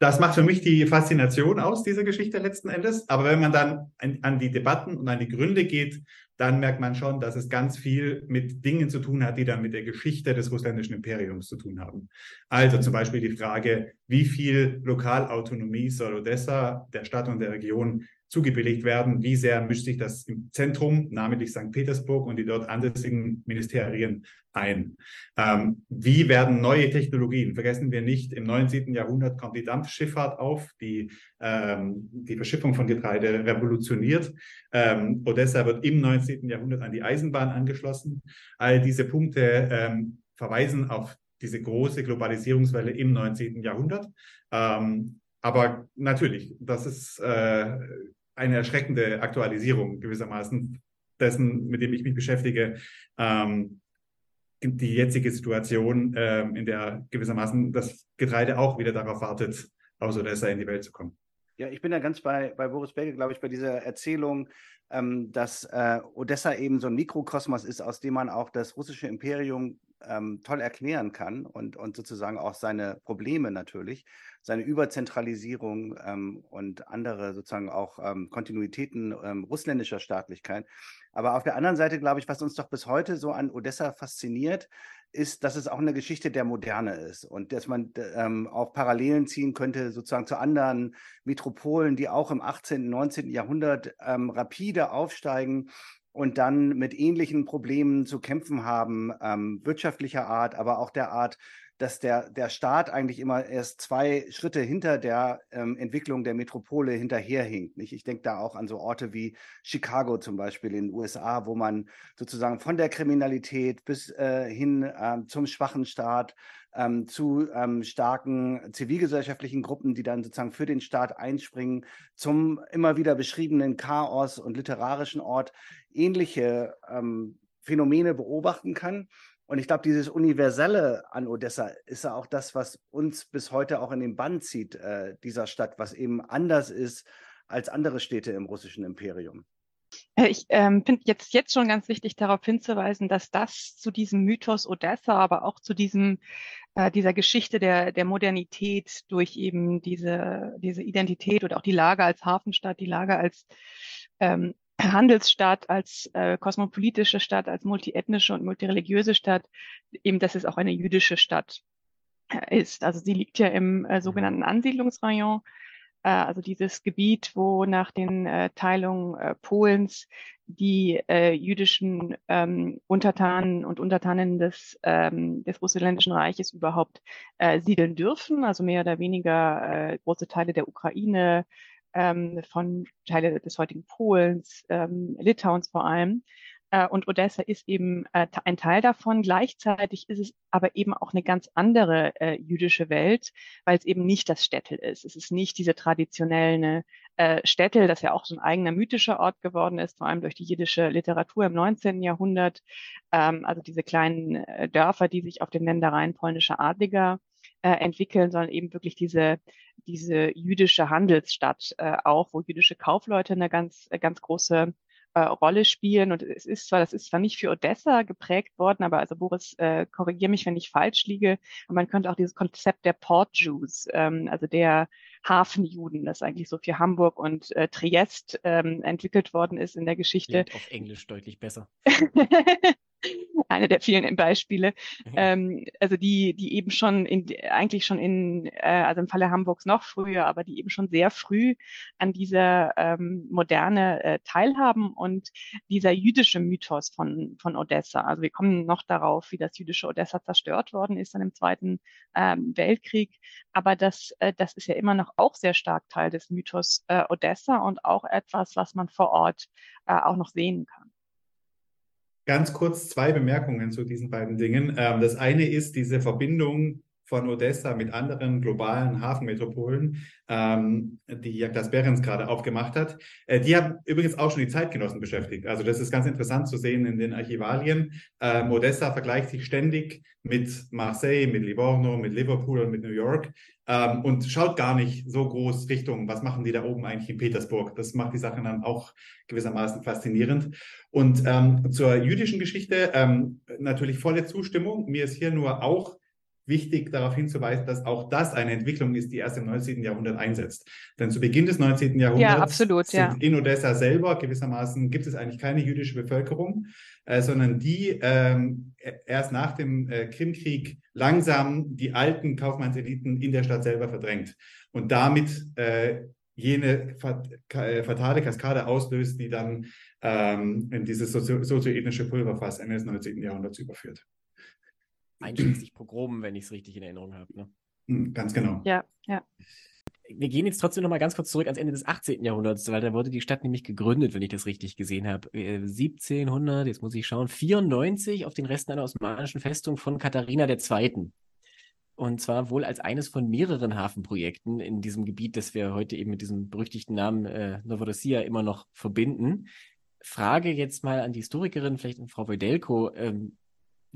Speaker 9: Das macht für mich die Faszination aus, dieser Geschichte letzten Endes. Aber wenn man dann an, an, die Debatten und an die Gründe geht, dann merkt man schon, dass es ganz viel mit Dingen zu tun hat, die dann mit der Geschichte des russländischen Imperiums zu tun haben. Also zum Beispiel die Frage, wie viel Lokalautonomie soll Odessa, der Stadt und der Region zugebilligt werden, wie sehr mischt sich das im Zentrum, namentlich St. Petersburg und die dort ansässigen Ministerien ein. Ähm, wie werden neue Technologien, vergessen wir nicht, im 19. Jahrhundert kommt die Dampfschifffahrt auf, die ähm, die Verschiffung von Getreide revolutioniert. Ähm, Odessa wird im 19. Jahrhundert an die Eisenbahn angeschlossen. All diese Punkte ähm, verweisen auf diese große Globalisierungswelle im 19. Jahrhundert. Ähm, aber natürlich, das ist äh, eine erschreckende Aktualisierung gewissermaßen dessen, mit dem ich mich beschäftige. Ähm, die jetzige Situation, ähm, in der gewissermaßen das Getreide auch wieder darauf wartet, aus Odessa in die Welt zu kommen.
Speaker 5: Ja, ich bin da ganz bei, bei Boris Belge, glaube ich, bei dieser Erzählung, ähm, dass äh, Odessa eben so ein Mikrokosmos ist, aus dem man auch das russische Imperium ähm, toll erklären kann und, und sozusagen auch seine Probleme natürlich, seine Überzentralisierung ähm, und andere sozusagen auch ähm, Kontinuitäten ähm, russländischer Staatlichkeit. Aber auf der anderen Seite, glaube ich, was uns doch bis heute so an Odessa fasziniert, ist, dass es auch eine Geschichte der Moderne ist und dass man ähm, auch Parallelen ziehen könnte sozusagen zu anderen Metropolen, die auch im 18., 19. Jahrhundert ähm, rapide aufsteigen und dann mit ähnlichen Problemen zu kämpfen haben, ähm, wirtschaftlicher Art, aber auch der Art, dass der, der Staat eigentlich immer erst zwei Schritte hinter der ähm, Entwicklung der Metropole hinterherhinkt. Nicht? Ich denke da auch an so Orte wie Chicago zum Beispiel in den USA, wo man sozusagen von der Kriminalität bis äh, hin äh, zum schwachen Staat ähm, zu ähm, starken zivilgesellschaftlichen Gruppen, die dann sozusagen für den Staat einspringen, zum immer wieder beschriebenen Chaos und literarischen Ort ähnliche ähm, Phänomene beobachten kann. Und ich glaube, dieses Universelle an Odessa ist ja auch das, was uns bis heute auch in den Bann zieht, äh, dieser Stadt, was eben anders ist als andere Städte im russischen Imperium.
Speaker 6: Äh, ich ähm, finde jetzt, jetzt schon ganz wichtig darauf hinzuweisen, dass das zu diesem Mythos Odessa, aber auch zu diesem, äh, dieser Geschichte der, der Modernität durch eben diese, diese Identität oder auch die Lage als Hafenstadt, die Lage als ähm, Handelsstadt, als äh, kosmopolitische Stadt, als multiethnische und multireligiöse Stadt, eben, dass es auch eine jüdische Stadt äh, ist. Also sie liegt ja im äh, sogenannten Ansiedlungsrayon. Äh, also dieses Gebiet, wo nach den äh, Teilungen äh, Polens die äh, jüdischen ähm, Untertanen und Untertanen des, ähm, des Russländischen Reiches überhaupt äh, siedeln dürfen, also mehr oder weniger äh, große Teile der Ukraine, ähm, von Teile des heutigen Polens, ähm, Litauens vor allem. Äh, und Odessa ist eben äh, ein Teil davon. Gleichzeitig ist es aber eben auch eine ganz andere äh, jüdische Welt, weil es eben nicht das Städtel ist. Es ist nicht diese traditionelle äh, Städtel, das ja auch so ein eigener mythischer Ort geworden ist, vor allem durch die jiddische Literatur im 19. Jahrhundert. Ähm, also diese kleinen äh, Dörfer, die sich auf den Ländereien polnischer Adliger äh, entwickeln, sondern eben wirklich diese, diese jüdische Handelsstadt äh, auch, wo jüdische Kaufleute eine ganz, ganz große äh, Rolle spielen. Und es ist zwar, das ist zwar nicht für Odessa geprägt worden, aber also Boris, äh, korrigiere mich, wenn ich falsch liege. Und man könnte auch dieses Konzept der Port Jews, ähm, also der Hafenjuden, das eigentlich so für Hamburg und äh, Triest ähm, entwickelt worden ist in der Geschichte.
Speaker 4: Klingt auf Englisch deutlich besser.
Speaker 6: eine der vielen Beispiele, mhm. ähm, also die, die eben schon in, eigentlich schon in, äh, also im Falle Hamburgs noch früher, aber die eben schon sehr früh an dieser ähm, Moderne äh, teilhaben und dieser jüdische Mythos von, von Odessa. Also wir kommen noch darauf, wie das jüdische Odessa zerstört worden ist dann im Zweiten ähm, Weltkrieg. Aber das, äh, das ist ja immer noch auch sehr stark Teil des Mythos äh, Odessa und auch etwas, was man vor Ort äh, auch noch sehen kann.
Speaker 9: Ganz kurz zwei Bemerkungen zu diesen beiden Dingen. Ähm, das eine ist diese Verbindung von Odessa mit anderen globalen Hafenmetropolen, ähm, die Jagdas Behrens gerade aufgemacht hat. Äh, die haben übrigens auch schon die Zeitgenossen beschäftigt. Also das ist ganz interessant zu sehen in den Archivalien. Ähm, Odessa vergleicht sich ständig mit Marseille, mit Livorno, mit Liverpool und mit New York ähm, und schaut gar nicht so groß Richtung, was machen die da oben eigentlich in Petersburg. Das macht die Sache dann auch gewissermaßen faszinierend. Und ähm, zur jüdischen Geschichte ähm, natürlich volle Zustimmung. Mir ist hier nur auch wichtig darauf hinzuweisen, dass auch das eine Entwicklung ist, die erst im 19. Jahrhundert einsetzt. Denn zu Beginn des 19. Jahrhunderts
Speaker 6: ja, absolut,
Speaker 9: sind
Speaker 6: ja.
Speaker 9: in Odessa selber gewissermaßen gibt es eigentlich keine jüdische Bevölkerung, äh, sondern die ähm, erst nach dem äh, Krimkrieg langsam die alten Kaufmannseliten in der Stadt selber verdrängt und damit äh, jene äh, fatale Kaskade auslöst, die dann ähm, in dieses sozioethnische Pulverfass Ende des 19. Jahrhunderts überführt.
Speaker 4: Einschließlich Pogromen, wenn ich es richtig in Erinnerung habe. Ne?
Speaker 9: Hm, ganz genau.
Speaker 6: Ja, ja.
Speaker 4: Wir gehen jetzt trotzdem noch mal ganz kurz zurück ans Ende des 18. Jahrhunderts, weil da wurde die Stadt nämlich gegründet, wenn ich das richtig gesehen habe. 1700, äh, jetzt muss ich schauen, 94 auf den Resten einer osmanischen Festung von Katharina II. Und zwar wohl als eines von mehreren Hafenprojekten in diesem Gebiet, das wir heute eben mit diesem berüchtigten Namen äh, Novorossiya immer noch verbinden. Frage jetzt mal an die Historikerin, vielleicht an Frau Wojdelko. Ähm,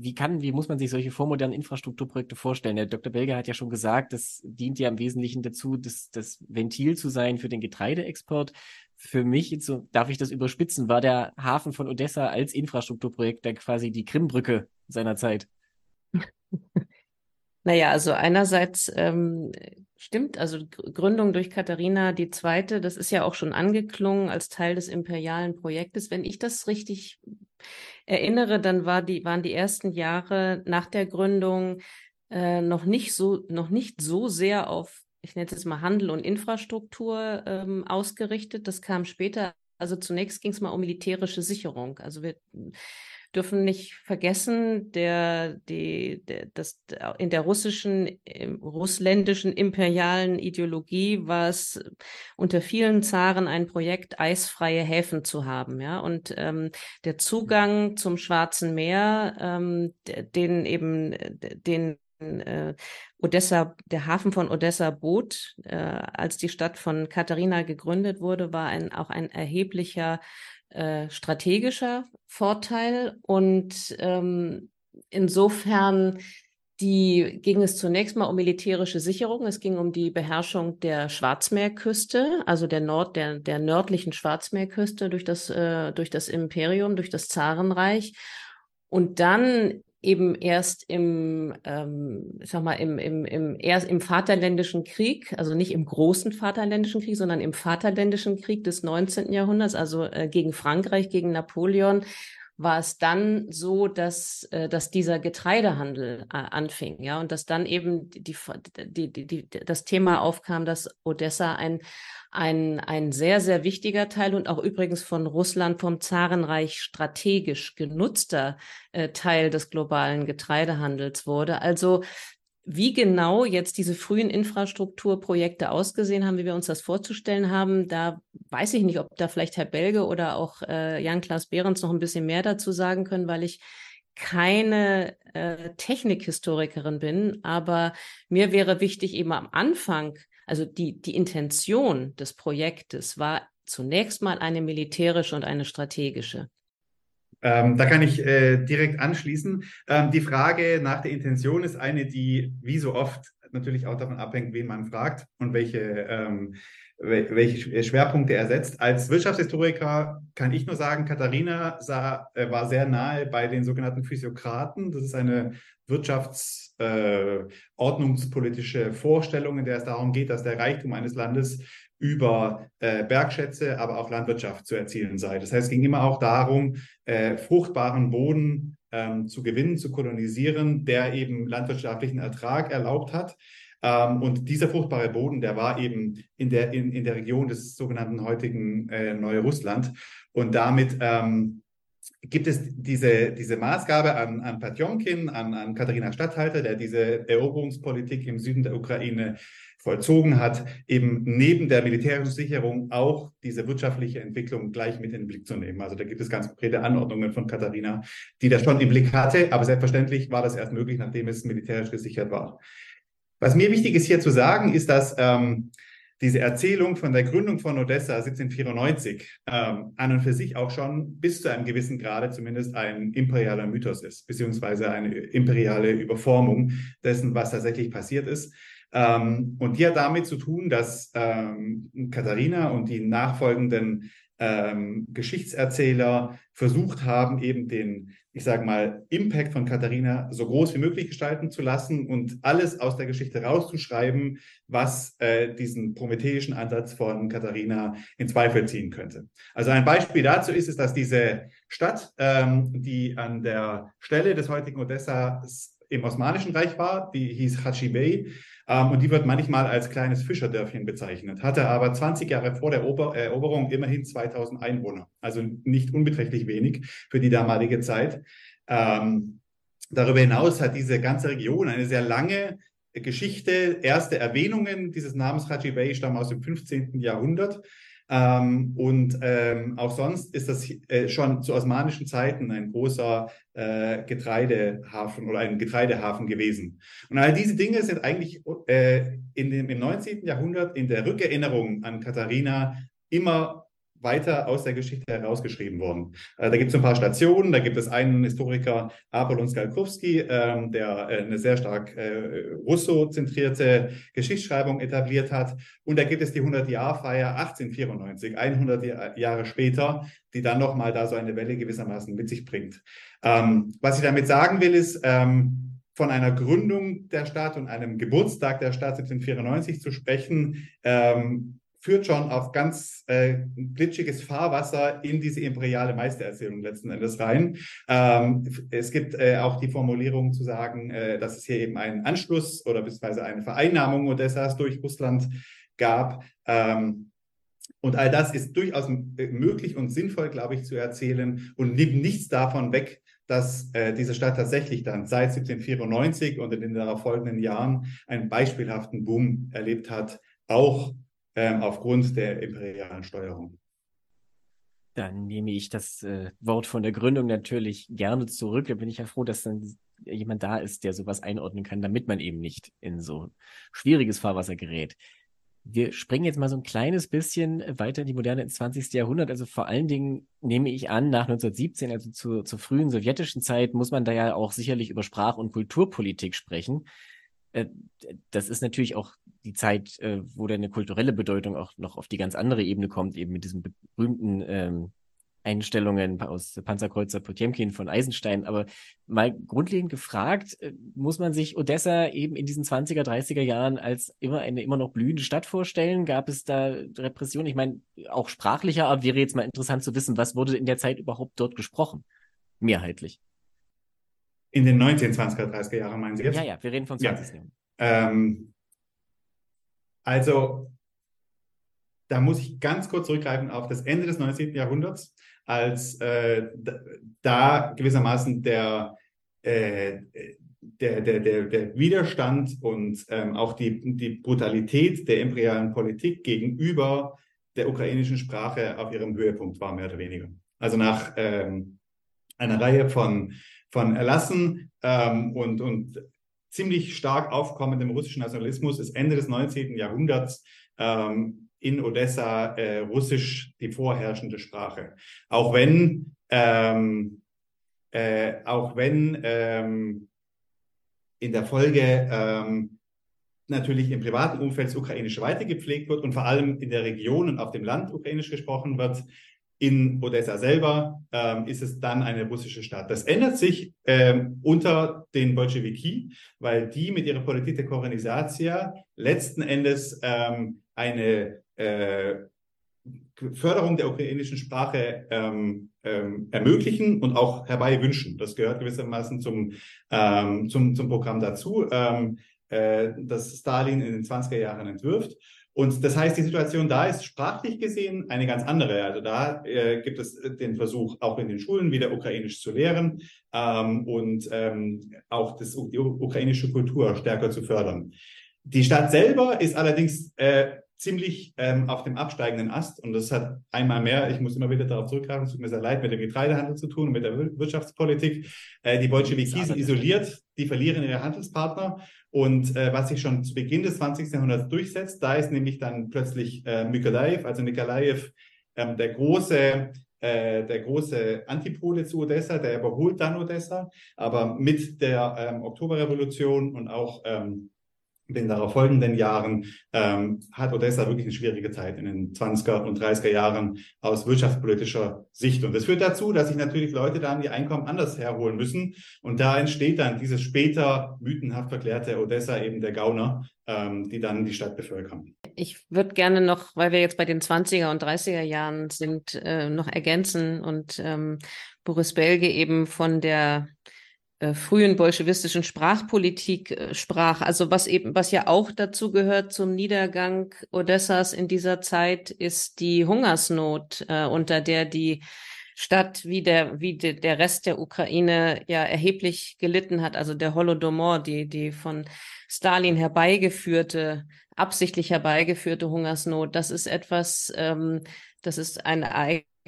Speaker 4: wie kann, wie muss man sich solche vormodernen Infrastrukturprojekte vorstellen? Der Dr. Belger hat ja schon gesagt, das dient ja im Wesentlichen dazu, das, das Ventil zu sein für den Getreideexport. Für mich, so darf ich das überspitzen, war der Hafen von Odessa als Infrastrukturprojekt dann quasi die Krimbrücke seiner Zeit.
Speaker 7: Naja, also einerseits ähm, stimmt, also Gründung durch Katharina Zweite, das ist ja auch schon angeklungen als Teil des imperialen Projektes. Wenn ich das richtig erinnere, dann war die, waren die ersten Jahre nach der Gründung äh, noch nicht so, noch nicht so sehr auf, ich nenne es jetzt mal Handel und Infrastruktur ähm, ausgerichtet. Das kam später. Also zunächst ging es mal um militärische Sicherung. Also wir dürfen nicht vergessen, der, die, der, das, in der russischen, russländischen imperialen Ideologie war es unter vielen Zaren ein Projekt, eisfreie Häfen zu haben. Ja? Und ähm, der Zugang zum Schwarzen Meer, ähm, den eben, den äh, Odessa, der Hafen von Odessa bot, äh, als die Stadt von Katharina gegründet wurde, war ein, auch ein erheblicher äh, strategischer Vorteil und ähm, insofern die ging es zunächst mal um militärische Sicherung. Es ging um die Beherrschung der Schwarzmeerküste, also der Nord, der, der nördlichen Schwarzmeerküste durch das, äh, durch das Imperium, durch das Zarenreich. Und dann eben erst im, ähm, ich sag mal, im, im, im, erst im Vaterländischen Krieg, also nicht im großen Vaterländischen Krieg, sondern im Vaterländischen Krieg des 19. Jahrhunderts, also äh, gegen Frankreich, gegen Napoleon, war es dann so, dass, äh, dass dieser Getreidehandel äh, anfing, ja, und dass dann eben die, die, die, die, das Thema aufkam, dass Odessa ein ein, ein sehr, sehr wichtiger Teil und auch übrigens von Russland vom Zarenreich strategisch genutzter äh, Teil des globalen Getreidehandels wurde. Also wie genau jetzt diese frühen Infrastrukturprojekte ausgesehen haben, wie wir uns das vorzustellen haben, da weiß ich nicht, ob da vielleicht Herr Belge oder auch äh, Jan-Klaas Behrens noch ein bisschen mehr dazu sagen können, weil ich keine äh, Technikhistorikerin bin, aber mir wäre wichtig, eben am Anfang also die, die Intention des Projektes war zunächst mal eine militärische und eine strategische.
Speaker 9: Ähm, da kann ich äh, direkt anschließen. Ähm, die Frage nach der Intention ist eine, die wie so oft natürlich auch davon abhängt, wen man fragt und welche, ähm, welche Schwerpunkte er setzt. Als Wirtschaftshistoriker kann ich nur sagen, Katharina sah, äh, war sehr nahe bei den sogenannten Physiokraten. Das ist eine wirtschaftsordnungspolitische äh, Vorstellung, in der es darum geht, dass der Reichtum eines Landes über äh, Bergschätze, aber auch Landwirtschaft zu erzielen sei. Das heißt, es ging immer auch darum, äh, fruchtbaren Boden ähm, zu gewinnen, zu kolonisieren, der eben landwirtschaftlichen Ertrag erlaubt hat. Ähm, und dieser fruchtbare Boden, der war eben in der, in, in der Region des sogenannten heutigen äh, Neue Russland. Und damit ähm, gibt es diese, diese Maßgabe an, an Patjonkin, an, an Katharina Statthalter, der diese Eroberungspolitik im Süden der Ukraine vollzogen hat, eben neben der militärischen Sicherung auch diese wirtschaftliche Entwicklung gleich mit in den Blick zu nehmen. Also da gibt es ganz konkrete Anordnungen von Katharina, die das schon im Blick hatte, aber selbstverständlich war das erst möglich, nachdem es militärisch gesichert war. Was mir wichtig ist hier zu sagen, ist, dass ähm, diese Erzählung von der Gründung von Odessa 1794 ähm, an und für sich auch schon bis zu einem gewissen Grade zumindest ein imperialer Mythos ist, beziehungsweise eine imperiale Überformung dessen, was tatsächlich passiert ist. Ähm, und die hat damit zu tun, dass ähm, Katharina und die nachfolgenden ähm, Geschichtserzähler versucht haben, eben den, ich sage mal, Impact von Katharina so groß wie möglich gestalten zu lassen und alles aus der Geschichte rauszuschreiben, was äh, diesen prometheischen Ansatz von Katharina in Zweifel ziehen könnte. Also ein Beispiel dazu ist es, dass diese Stadt, ähm, die an der Stelle des heutigen Odessa im Osmanischen Reich war, die hieß Hachi Bey, ähm, und die wird manchmal als kleines Fischerdörfchen bezeichnet, hatte aber 20 Jahre vor der Ober Eroberung immerhin 2000 Einwohner, also nicht unbeträchtlich wenig für die damalige Zeit. Ähm, darüber hinaus hat diese ganze Region eine sehr lange Geschichte. Erste Erwähnungen dieses Namens Haji Bey stammen aus dem 15. Jahrhundert. Ähm, und ähm, auch sonst ist das äh, schon zu osmanischen Zeiten ein großer äh, Getreidehafen oder ein Getreidehafen gewesen. Und all diese Dinge sind eigentlich äh, in dem, im 19. Jahrhundert in der Rückerinnerung an Katharina immer weiter aus der Geschichte herausgeschrieben worden. Äh, da gibt es ein paar Stationen, da gibt es einen Historiker, Apollon Skalkowski, ähm, der äh, eine sehr stark äh, Russo-zentrierte Geschichtsschreibung etabliert hat. Und da gibt es die 100-Jahr-Feier 1894, 100 Jahre später, die dann nochmal da so eine Welle gewissermaßen mit sich bringt. Ähm, was ich damit sagen will, ist, ähm, von einer Gründung der Stadt und einem Geburtstag der Stadt 1794 zu sprechen, ähm, führt schon auf ganz äh, glitschiges Fahrwasser in diese imperiale Meistererzählung letzten Endes rein. Ähm, es gibt äh, auch die Formulierung zu sagen, äh, dass es hier eben einen Anschluss oder beziehungsweise eine Vereinnahmung Odessas durch Russland gab. Ähm, und all das ist durchaus möglich und sinnvoll, glaube ich, zu erzählen und nimmt nichts davon weg, dass äh, diese Stadt tatsächlich dann seit 1794 und in den darauf folgenden Jahren einen beispielhaften Boom erlebt hat, auch ähm, aufgrund der imperialen Steuerung.
Speaker 4: Dann nehme ich das äh, Wort von der Gründung natürlich gerne zurück. Da bin ich ja froh, dass dann jemand da ist, der sowas einordnen kann, damit man eben nicht in so schwieriges Fahrwasser gerät. Wir springen jetzt mal so ein kleines bisschen weiter in die Moderne ins 20. Jahrhundert. Also vor allen Dingen nehme ich an, nach 1917, also zu, zur frühen sowjetischen Zeit, muss man da ja auch sicherlich über Sprach- und Kulturpolitik sprechen. Äh, das ist natürlich auch die Zeit, äh, wo dann eine kulturelle Bedeutung auch noch auf die ganz andere Ebene kommt, eben mit diesen berühmten ähm, Einstellungen aus Panzerkreuzer Potemkin von Eisenstein. Aber mal grundlegend gefragt, äh, muss man sich Odessa eben in diesen 20er, 30er Jahren als immer eine immer noch blühende Stadt vorstellen? Gab es da Repression? Ich meine, auch sprachlicher Art wäre jetzt mal interessant zu wissen, was wurde in der Zeit überhaupt dort gesprochen? Mehrheitlich.
Speaker 9: In den 1920er, 30er Jahren meinen Sie jetzt?
Speaker 4: Ja, ja, wir reden von 20.
Speaker 9: Ja. Ähm, also, da muss ich ganz kurz zurückgreifen auf das Ende des 19. Jahrhunderts, als äh, da gewissermaßen der, äh, der, der, der, der Widerstand und ähm, auch die, die Brutalität der imperialen Politik gegenüber der ukrainischen Sprache auf ihrem Höhepunkt war, mehr oder weniger. Also nach ähm, einer Reihe von von Erlassen ähm, und, und ziemlich stark aufkommendem russischen Nationalismus ist Ende des 19. Jahrhunderts ähm, in Odessa äh, Russisch die vorherrschende Sprache. Auch wenn, ähm, äh, auch wenn ähm, in der Folge ähm, natürlich im privaten Umfeld das Ukrainische weiter gepflegt wird und vor allem in der Region und auf dem Land Ukrainisch gesprochen wird, in Odessa selber ähm, ist es dann eine russische Stadt. Das ändert sich ähm, unter den Bolschewiki, weil die mit ihrer Politik der Korenisatia letzten Endes ähm, eine äh, Förderung der ukrainischen Sprache ähm, ähm, ermöglichen und auch herbei wünschen. Das gehört gewissermaßen zum, ähm, zum, zum Programm dazu, ähm, äh, das Stalin in den 20er Jahren entwirft. Und das heißt, die Situation da ist sprachlich gesehen eine ganz andere. Also da äh, gibt es den Versuch, auch in den Schulen wieder Ukrainisch zu lehren ähm, und ähm, auch das, die ukrainische Kultur stärker zu fördern. Die Stadt selber ist allerdings äh, ziemlich ähm, auf dem absteigenden Ast und das hat einmal mehr, ich muss immer wieder darauf zurückgreifen, es tut mir sehr leid, mit dem Getreidehandel zu tun und mit der Wirtschaftspolitik. Äh, die Bolschewiki sind isoliert, die verlieren ihre Handelspartner und äh, was sich schon zu Beginn des 20. Jahrhunderts durchsetzt, da ist nämlich dann plötzlich äh, Mykolaev, also Nikolaev, ähm, der große äh, der große Antipole zu Odessa, der überholt dann Odessa, aber mit der ähm, Oktoberrevolution und auch ähm, den darauf folgenden Jahren ähm, hat Odessa wirklich eine schwierige Zeit in den 20er und 30er Jahren aus wirtschaftspolitischer Sicht. Und das führt dazu, dass sich natürlich Leute dann ihr Einkommen anders herholen müssen. Und da entsteht dann dieses später mythenhaft verklärte Odessa eben der Gauner, ähm, die dann die Stadt bevölkern.
Speaker 7: Ich würde gerne noch, weil wir jetzt bei den 20er und 30er Jahren sind, äh, noch ergänzen und ähm, Boris Belge eben von der äh, frühen bolschewistischen Sprachpolitik äh, sprach. Also was eben, was ja auch dazu gehört zum Niedergang Odessas in dieser Zeit, ist die Hungersnot, äh, unter der die Stadt wie der, wie de, der Rest der Ukraine ja erheblich gelitten hat. Also der Holodomor, die, die von Stalin herbeigeführte, absichtlich herbeigeführte Hungersnot, das ist etwas, ähm, das ist ein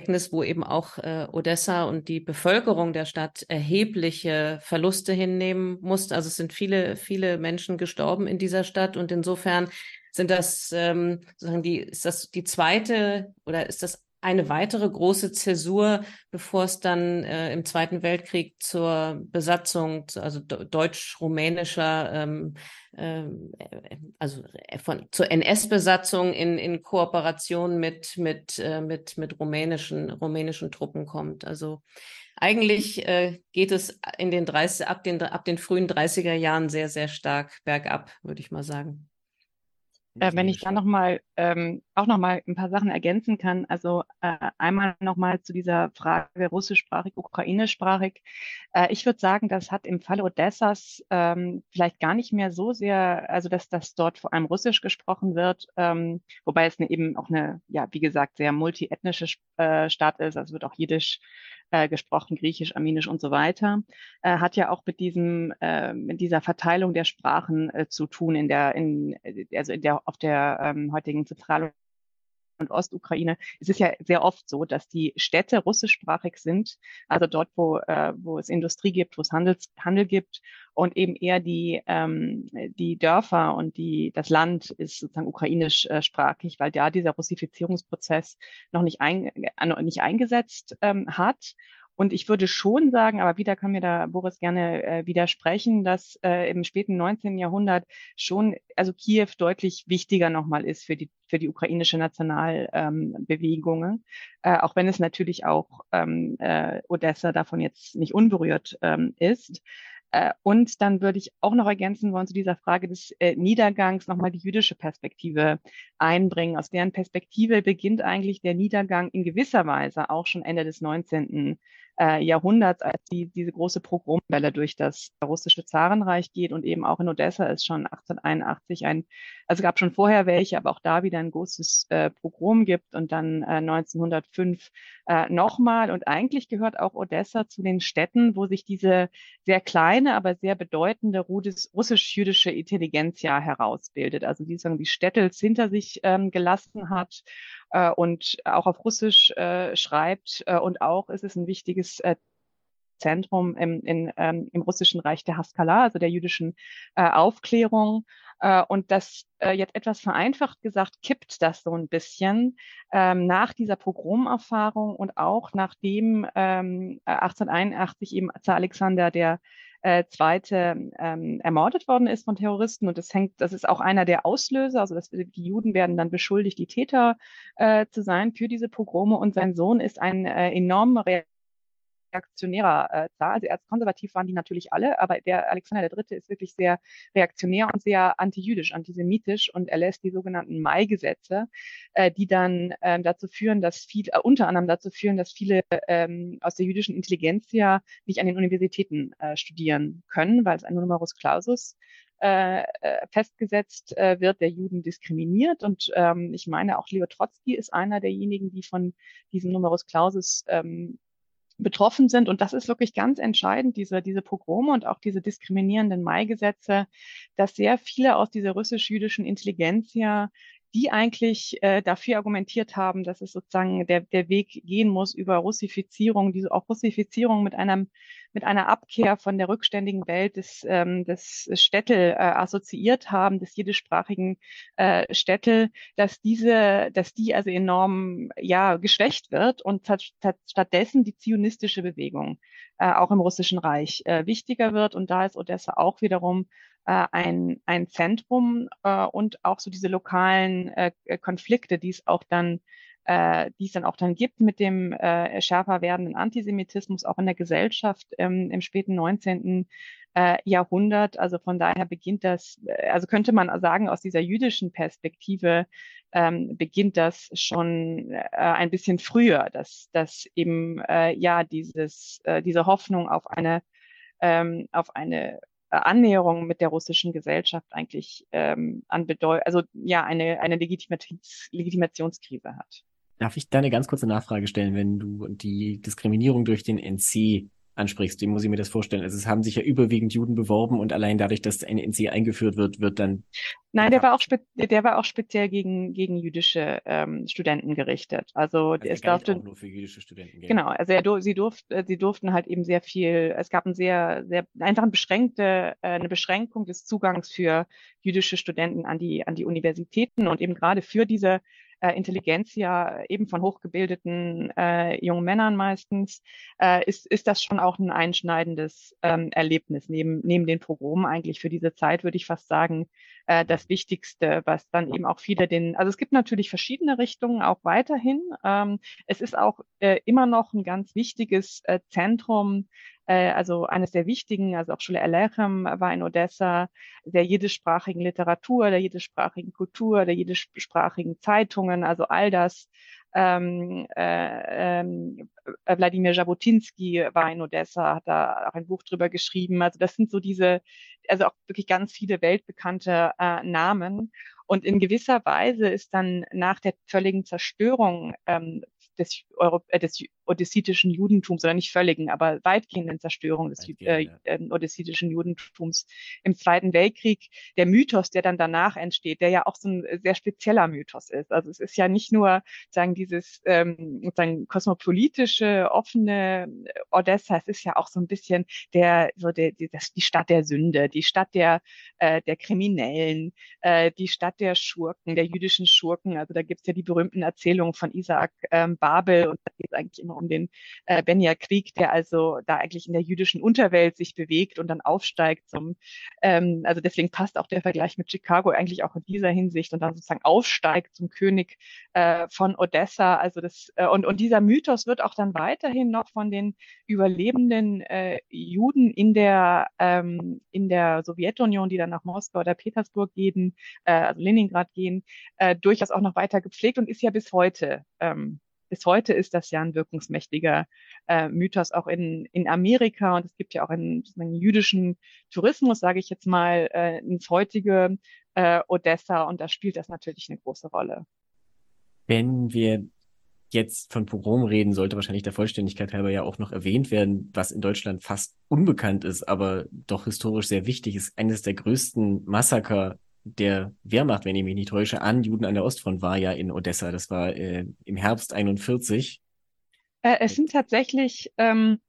Speaker 7: Ereignis, wo eben auch äh, Odessa und die Bevölkerung der Stadt erhebliche Verluste hinnehmen musste. Also es sind viele, viele Menschen gestorben in dieser Stadt und insofern sind das ähm, sozusagen die, ist das die zweite oder ist das eine weitere große Zäsur, bevor es dann äh, im Zweiten Weltkrieg zur Besatzung, also deutsch-rumänischer, ähm, äh, also von zur NS-Besatzung in, in Kooperation mit mit äh, mit mit rumänischen rumänischen Truppen kommt. Also eigentlich äh, geht es in den 30 ab den ab den frühen 30er Jahren sehr sehr stark bergab, würde ich mal sagen.
Speaker 6: Äh, wenn ich da nochmal ähm, auch nochmal ein paar Sachen ergänzen kann. Also äh, einmal nochmal zu dieser Frage russischsprachig, ukrainischsprachig. Äh, ich würde sagen, das hat im Fall Odessas ähm, vielleicht gar nicht mehr so sehr, also dass das dort vor allem Russisch gesprochen wird, ähm, wobei es eine, eben auch eine, ja, wie gesagt, sehr multiethnische äh, Stadt ist. Also wird auch Jiddisch äh, gesprochen, Griechisch, Armenisch und so weiter, äh, hat ja auch mit diesem, äh, mit dieser Verteilung der Sprachen äh, zu tun in der, in, also in der, auf der ähm, heutigen Zentral- und Ostukraine. Es ist ja sehr oft so, dass die Städte russischsprachig sind, also dort, wo, äh, wo es Industrie gibt, wo es Handels, Handel gibt und eben eher die, ähm, die Dörfer und die, das Land ist sozusagen ukrainischsprachig, weil da dieser Russifizierungsprozess noch nicht, ein, äh, nicht eingesetzt ähm, hat. Und ich würde schon sagen, aber wieder kann mir da Boris gerne äh, widersprechen, dass äh, im späten 19. Jahrhundert schon, also Kiew deutlich wichtiger nochmal ist für die, für die ukrainische Nationalbewegungen, ähm, äh, auch wenn es natürlich auch ähm, äh, Odessa davon jetzt nicht unberührt ähm, ist. Äh, und dann würde ich auch noch ergänzen wollen zu dieser Frage des äh, Niedergangs nochmal die jüdische Perspektive einbringen. Aus deren Perspektive beginnt eigentlich der Niedergang in gewisser Weise auch schon Ende des 19 äh, Jahrhunderts, als die, diese große Pogromwelle durch das russische Zarenreich geht und eben auch in Odessa ist schon 1881 ein, also gab schon vorher welche, aber auch da wieder ein großes äh, Pogrom gibt und dann äh, 1905 äh, nochmal. Und eigentlich gehört auch Odessa zu den Städten, wo sich diese sehr kleine, aber sehr bedeutende russisch-jüdische Intelligenz ja herausbildet. Also die sagen, die Städte hinter sich ähm, gelassen hat äh, und auch auf Russisch äh, schreibt. Äh, und auch ist es ein wichtiges äh, Zentrum im, in, ähm, im russischen Reich der Haskalah, also der jüdischen äh, Aufklärung. Äh, und das äh, jetzt etwas vereinfacht gesagt, kippt das so ein bisschen ähm, nach dieser Pogromerfahrung und auch nachdem ähm, 1881 eben Zar Alexander der äh, zweite ähm, ermordet worden ist von Terroristen. Und das hängt, das ist auch einer der Auslöser. Also das, die Juden werden dann beschuldigt, die Täter äh, zu sein für diese Pogrome. Und sein Sohn ist ein äh, enormer reaktionärer äh, Zahl. Also erzkonservativ waren die natürlich alle, aber der Alexander III. ist wirklich sehr reaktionär und sehr antijüdisch, antisemitisch und er lässt die sogenannten Mai-Gesetze, äh, die dann äh, dazu führen, dass viele, äh, unter anderem dazu führen, dass viele ähm, aus der jüdischen Intelligenz ja nicht an den Universitäten äh, studieren können, weil es ein Numerus Clausus äh, äh, festgesetzt äh, wird, der Juden diskriminiert. Und ähm, ich meine, auch Leo Trotsky ist einer derjenigen, die von diesem Numerus Clausus ähm, betroffen sind. Und das ist wirklich ganz entscheidend, diese, diese Pogrome und auch diese diskriminierenden Mai-Gesetze, dass sehr viele aus dieser russisch-jüdischen Intelligenz ja die eigentlich äh, dafür argumentiert haben, dass es sozusagen der, der Weg gehen muss über Russifizierung, diese auch Russifizierung mit einem mit einer Abkehr von der rückständigen Welt des, ähm, des Städtel äh, assoziiert haben, des jiddischsprachigen äh, Städtel, dass diese, dass die also enorm ja geschwächt wird und stattdessen die zionistische Bewegung äh, auch im russischen Reich äh, wichtiger wird. Und da ist Odessa auch wiederum ein, ein Zentrum äh, und auch so diese lokalen äh, Konflikte, die es auch dann äh, die es dann auch dann gibt mit dem äh, schärfer werdenden Antisemitismus auch in der Gesellschaft ähm, im späten 19. Äh, Jahrhundert. Also von daher beginnt das, äh, also könnte man sagen, aus dieser jüdischen Perspektive ähm, beginnt das schon äh, ein bisschen früher, dass, dass eben äh, ja dieses, äh, diese Hoffnung auf eine ähm, auf eine äh, Annäherung mit der russischen Gesellschaft eigentlich ähm, an Bedeutung, also ja, eine, eine Legitimations Legitimationskrise hat.
Speaker 4: Darf ich da eine ganz kurze Nachfrage stellen, wenn du die Diskriminierung durch den NC ansprichst? Wie muss ich mir das vorstellen? Also es haben sich ja überwiegend Juden beworben und allein dadurch, dass ein NC eingeführt wird, wird dann.
Speaker 6: Nein, der war auch, der war auch speziell gegen, gegen jüdische ähm, Studenten gerichtet. Also, also es darf
Speaker 4: auch nur für jüdische Studenten
Speaker 6: gehen. Genau, also er, sie, durft, äh, sie durften halt eben sehr viel, es gab ein sehr, sehr, einfach eine beschränkte, äh, eine Beschränkung des Zugangs für jüdische Studenten an die, an die Universitäten und eben gerade für diese äh, Intelligenzia, eben von hochgebildeten äh, jungen Männern meistens, äh, ist, ist das schon auch ein einschneidendes ähm, Erlebnis. Neben, neben den Pogromen eigentlich für diese Zeit würde ich fast sagen, äh, das Wichtigste, was dann eben auch viele den, also es gibt natürlich verschiedene Richtungen auch weiterhin. Ähm, es ist auch äh, immer noch ein ganz wichtiges äh, Zentrum äh, also eines der wichtigen, also auch Schule Alechem war in Odessa, der jiddischsprachigen Literatur, der jiddischsprachigen Kultur, der jiddischsprachigen Zeitungen, also all das. Ähm, äh, äh, Wladimir Jabotinsky war in Odessa, hat da auch ein Buch drüber geschrieben. Also das sind so diese, also auch wirklich ganz viele weltbekannte äh, Namen. Und in gewisser Weise ist dann nach der völligen Zerstörung ähm, des, Euro äh, des odessitischen Judentums, oder nicht völligen, aber weitgehenden Zerstörung des äh, äh, odessitischen Judentums im Zweiten Weltkrieg, der Mythos, der dann danach entsteht, der ja auch so ein sehr spezieller Mythos ist. Also es ist ja nicht nur sagen dieses ähm, sozusagen kosmopolitische, offene Odessa, es ist ja auch so ein bisschen der so der, die, das, die Stadt der Sünde, die Stadt der äh, der Kriminellen, äh, die Stadt der Schurken, der jüdischen Schurken. Also da gibt's ja die berühmten Erzählungen von Isaac ähm, Babel und da geht es eigentlich immer um den äh, Benja-Krieg, der also da eigentlich in der jüdischen Unterwelt sich bewegt und dann aufsteigt zum, ähm, also deswegen passt auch der Vergleich mit Chicago eigentlich auch in dieser Hinsicht und dann sozusagen aufsteigt zum König äh, von Odessa. Also das äh, und, und dieser Mythos wird auch dann weiterhin noch von den überlebenden äh, Juden in der ähm, in der Sowjetunion, die dann nach Moskau oder Petersburg gehen, äh, also Leningrad gehen, äh, durchaus auch noch weiter gepflegt und ist ja bis heute ähm, bis heute ist das ja ein wirkungsmächtiger äh, Mythos auch in, in Amerika und es gibt ja auch einen, einen jüdischen Tourismus, sage ich jetzt mal, äh, ins heutige äh, Odessa und da spielt das natürlich eine große Rolle.
Speaker 4: Wenn wir jetzt von Pogrom reden, sollte wahrscheinlich der Vollständigkeit halber ja auch noch erwähnt werden, was in Deutschland fast unbekannt ist, aber doch historisch sehr wichtig ist. Eines der größten Massaker der Wehrmacht, wenn ich mich nicht täusche, an Juden an der Ostfront war ja in Odessa. Das war äh, im Herbst 41.
Speaker 6: Äh, es sind tatsächlich ähm,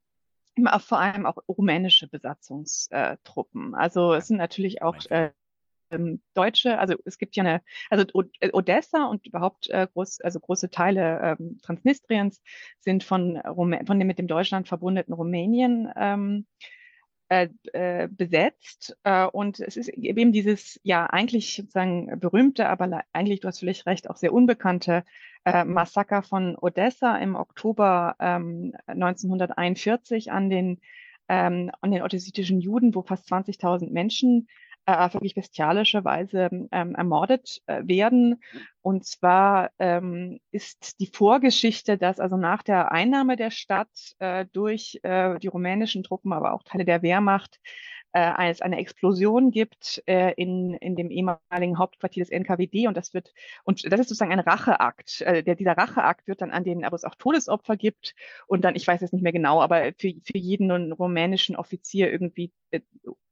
Speaker 6: vor allem auch rumänische Besatzungstruppen. Also es sind natürlich auch äh, ähm, Deutsche, also es gibt ja eine, also Odessa und überhaupt äh, groß, also große Teile ähm, Transnistriens sind von, Rumä von dem mit dem Deutschland verbundenen Rumänien ähm, äh, äh, besetzt. Äh, und es ist eben dieses ja eigentlich sozusagen berühmte, aber eigentlich, du hast völlig recht, auch sehr unbekannte äh, Massaker von Odessa im Oktober ähm, 1941 an den, ähm, an den odessitischen Juden, wo fast 20.000 Menschen äh, wirklich bestialische Weise ähm, ermordet äh, werden. Und zwar ähm, ist die Vorgeschichte, dass also nach der Einnahme der Stadt äh, durch äh, die rumänischen Truppen, aber auch Teile der Wehrmacht, äh, es eine Explosion gibt äh, in, in dem ehemaligen Hauptquartier des NKWD und das wird, und das ist sozusagen ein Racheakt. Äh, der, dieser Racheakt wird dann an den, aber es auch Todesopfer gibt und dann, ich weiß es nicht mehr genau, aber für, für jeden rumänischen Offizier irgendwie äh,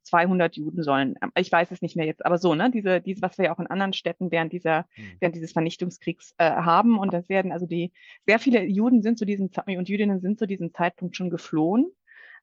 Speaker 6: 200 Juden sollen. Ich weiß es nicht mehr jetzt, aber so, ne, diese, diese, was wir ja auch in anderen Städten während dieser, mhm. während dieses Vernichtungskriegs äh, haben. Und das werden also die, sehr viele Juden sind zu diesem und Jüdinnen sind zu diesem Zeitpunkt schon geflohen.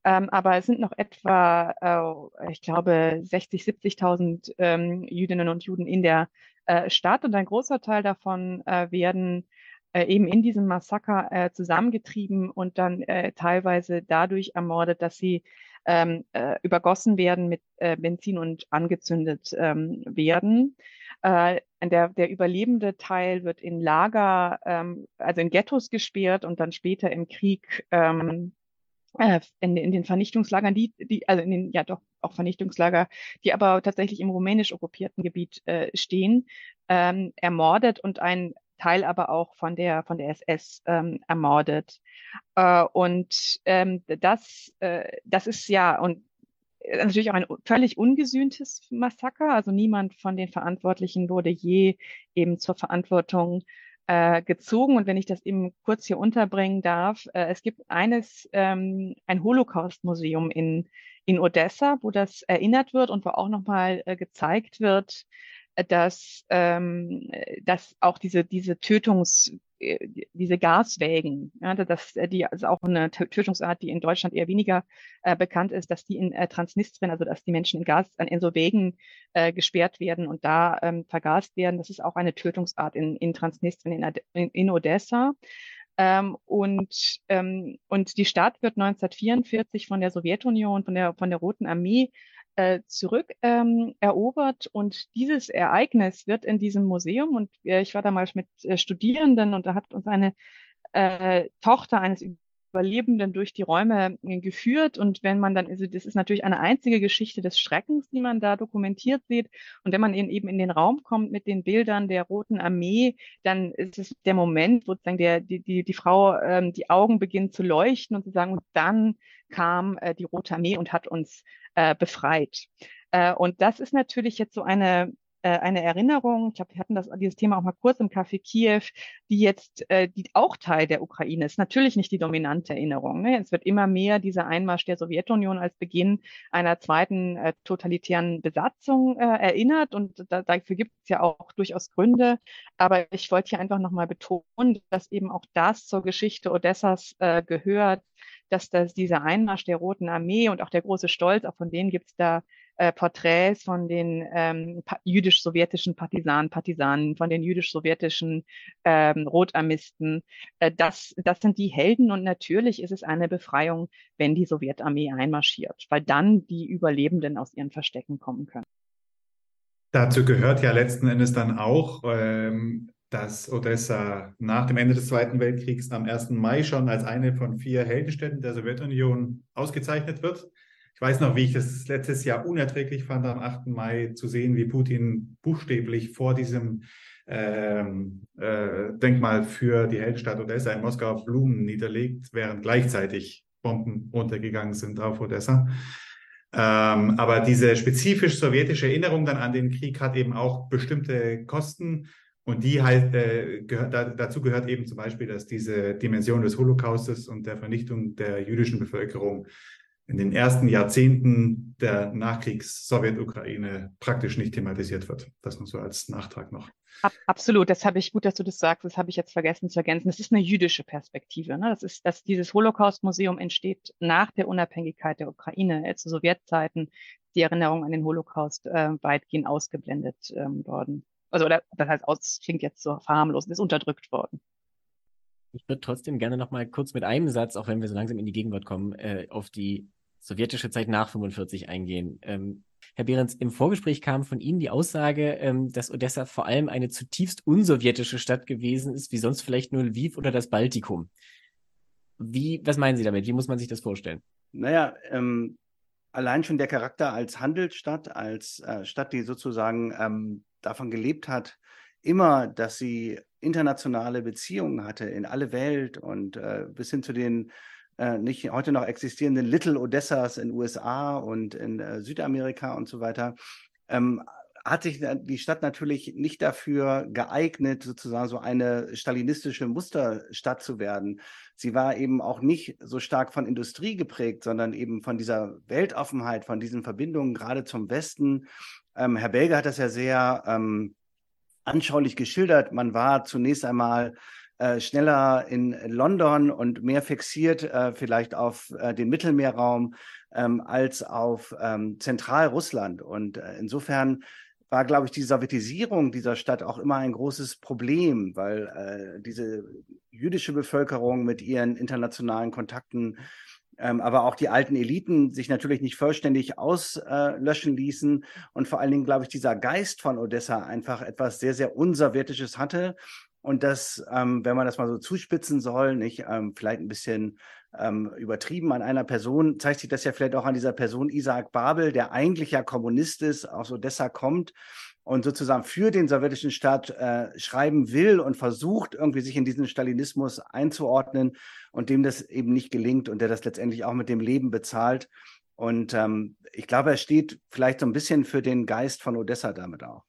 Speaker 6: Ähm, aber es sind noch etwa, äh, ich glaube, 60, 70.000 ähm, Jüdinnen und Juden in der äh, Stadt und ein großer Teil davon äh, werden äh, eben in diesem Massaker äh, zusammengetrieben und dann äh, teilweise dadurch ermordet, dass sie ähm, äh, übergossen werden mit äh, Benzin und angezündet ähm, werden. Äh, der, der überlebende Teil wird in Lager, ähm, also in Ghettos gesperrt und dann später im Krieg ähm, äh, in, in den Vernichtungslagern, die, die, also in den, ja doch auch Vernichtungslager, die aber tatsächlich im rumänisch okkupierten Gebiet äh, stehen, ähm, ermordet und ein Teil aber auch von der von der SS ähm, ermordet. Äh, und ähm, das äh, das ist ja und äh, natürlich auch ein völlig ungesühntes Massaker. Also niemand von den Verantwortlichen wurde je eben zur Verantwortung äh, gezogen. Und wenn ich das eben kurz hier unterbringen darf, äh, es gibt eines, ähm, ein Holocaust-Museum in, in Odessa, wo das erinnert wird und wo auch nochmal äh, gezeigt wird, dass, ähm, dass auch diese, diese Tötungs, äh, diese Gaswägen, ja, dass die also auch eine Tötungsart, die in Deutschland eher weniger äh, bekannt ist, dass die in äh, Transnistrien, also dass die Menschen in Gas in so Wägen äh, gesperrt werden und da ähm, vergast werden. Das ist auch eine Tötungsart in, in Transnistrien, in, in, in Odessa. Ähm, und, ähm, und die Stadt wird 1944 von der Sowjetunion, von der, von der Roten Armee äh, zurück ähm. Und dieses Ereignis wird in diesem Museum, und äh, ich war damals mit äh, Studierenden und da hat uns eine äh, Tochter eines Überlebenden durch die Räume äh, geführt. Und wenn man dann, also das ist natürlich eine einzige Geschichte des Schreckens, die man da dokumentiert sieht. Und wenn man eben in den Raum kommt mit den Bildern der Roten Armee, dann ist es der Moment, sozusagen der, die, die, die Frau ähm, die Augen beginnt zu leuchten und zu sagen, und dann kam äh, die Rote Armee und hat uns äh, befreit. Äh, und das ist natürlich jetzt so eine äh, eine Erinnerung, ich glaube, wir hatten das, dieses Thema auch mal kurz im Café Kiew, die jetzt, äh, die auch Teil der Ukraine ist. Natürlich nicht die dominante Erinnerung. Ne? Es wird immer mehr dieser Einmarsch der Sowjetunion als Beginn einer zweiten äh, totalitären Besatzung äh, erinnert und da, dafür gibt es ja auch durchaus Gründe. Aber ich wollte hier einfach nochmal betonen, dass eben auch das zur Geschichte Odessas äh, gehört, dass das dieser Einmarsch der Roten Armee und auch der große Stolz, auch von denen gibt es da äh, Porträts von den ähm, jüdisch-sowjetischen Partisanen, Partisanen, von den jüdisch-sowjetischen ähm, Rotarmisten. Äh, das, das sind die Helden und natürlich ist es eine Befreiung, wenn die Sowjetarmee einmarschiert, weil dann die Überlebenden aus ihren Verstecken kommen können.
Speaker 9: Dazu gehört ja letzten Endes dann auch, ähm, dass Odessa nach dem Ende des Zweiten Weltkriegs am 1. Mai schon als eine von vier Heldenstädten der Sowjetunion ausgezeichnet wird. Ich weiß noch, wie ich das letztes Jahr unerträglich fand, am 8. Mai zu sehen, wie Putin buchstäblich vor diesem ähm, äh, Denkmal für die Heldenstadt Odessa in Moskau Blumen niederlegt, während gleichzeitig Bomben runtergegangen sind auf Odessa. Ähm, aber diese spezifisch sowjetische Erinnerung dann an den Krieg hat eben auch bestimmte Kosten. Und die halt, äh, gehört, da, dazu gehört eben zum Beispiel, dass diese Dimension des Holocaustes und der Vernichtung der jüdischen Bevölkerung in den ersten Jahrzehnten der Nachkriegs-Sowjet-Ukraine praktisch nicht thematisiert wird. Das nur so als Nachtrag noch.
Speaker 6: Absolut, das habe ich gut, dass du das sagst. Das habe ich jetzt vergessen zu ergänzen. Das ist eine jüdische Perspektive. Ne? Das ist, dass dieses Holocaust-Museum entsteht nach der Unabhängigkeit der Ukraine, zu Sowjetzeiten, die Erinnerung an den Holocaust äh, weitgehend ausgeblendet ähm, worden. Also oder das heißt, aus klingt jetzt so verharmlos, ist unterdrückt worden.
Speaker 4: Ich würde trotzdem gerne noch mal kurz mit einem Satz, auch wenn wir so langsam in die Gegenwart kommen, äh, auf die sowjetische Zeit nach 45 eingehen. Ähm, Herr Behrens, im Vorgespräch kam von Ihnen die Aussage, ähm, dass Odessa vor allem eine zutiefst unsowjetische Stadt gewesen ist, wie sonst vielleicht nur Lviv oder das Baltikum. Wie, was meinen Sie damit? Wie muss man sich das vorstellen?
Speaker 5: Naja, ähm, allein schon der Charakter als Handelsstadt, als äh, Stadt, die sozusagen ähm, davon gelebt hat, immer, dass sie internationale Beziehungen hatte in alle Welt und äh, bis hin zu den äh, nicht heute noch existierenden Little Odessas in USA und in äh, Südamerika und so weiter, ähm, hat sich die Stadt natürlich nicht dafür geeignet, sozusagen so eine stalinistische Musterstadt zu werden. Sie war eben auch nicht so stark von Industrie geprägt, sondern eben von dieser Weltoffenheit, von diesen Verbindungen gerade zum Westen. Ähm, Herr Belge hat das ja sehr ähm, anschaulich geschildert. Man war zunächst einmal äh, schneller in London und mehr fixiert äh, vielleicht auf äh, den Mittelmeerraum ähm, als auf ähm, Zentralrussland. Und äh, insofern war, glaube ich, die Sowjetisierung dieser Stadt auch immer ein großes Problem, weil äh, diese jüdische Bevölkerung mit ihren internationalen Kontakten ähm, aber auch die alten Eliten sich natürlich nicht vollständig auslöschen ließen. Und vor allen Dingen, glaube ich, dieser Geist von Odessa einfach etwas sehr, sehr unsowjetisches hatte. Und das, ähm, wenn man das mal so zuspitzen soll, nicht ähm, vielleicht ein bisschen ähm, übertrieben an einer Person, zeigt sich das ja vielleicht auch an dieser Person Isaac Babel, der eigentlich ja Kommunist ist, aus Odessa kommt und sozusagen für den sowjetischen Staat äh, schreiben will und versucht, irgendwie sich in diesen Stalinismus einzuordnen und dem das eben nicht gelingt und der das letztendlich auch mit dem Leben bezahlt. Und ähm, ich glaube, er steht vielleicht so ein bisschen für den Geist von Odessa damit auch.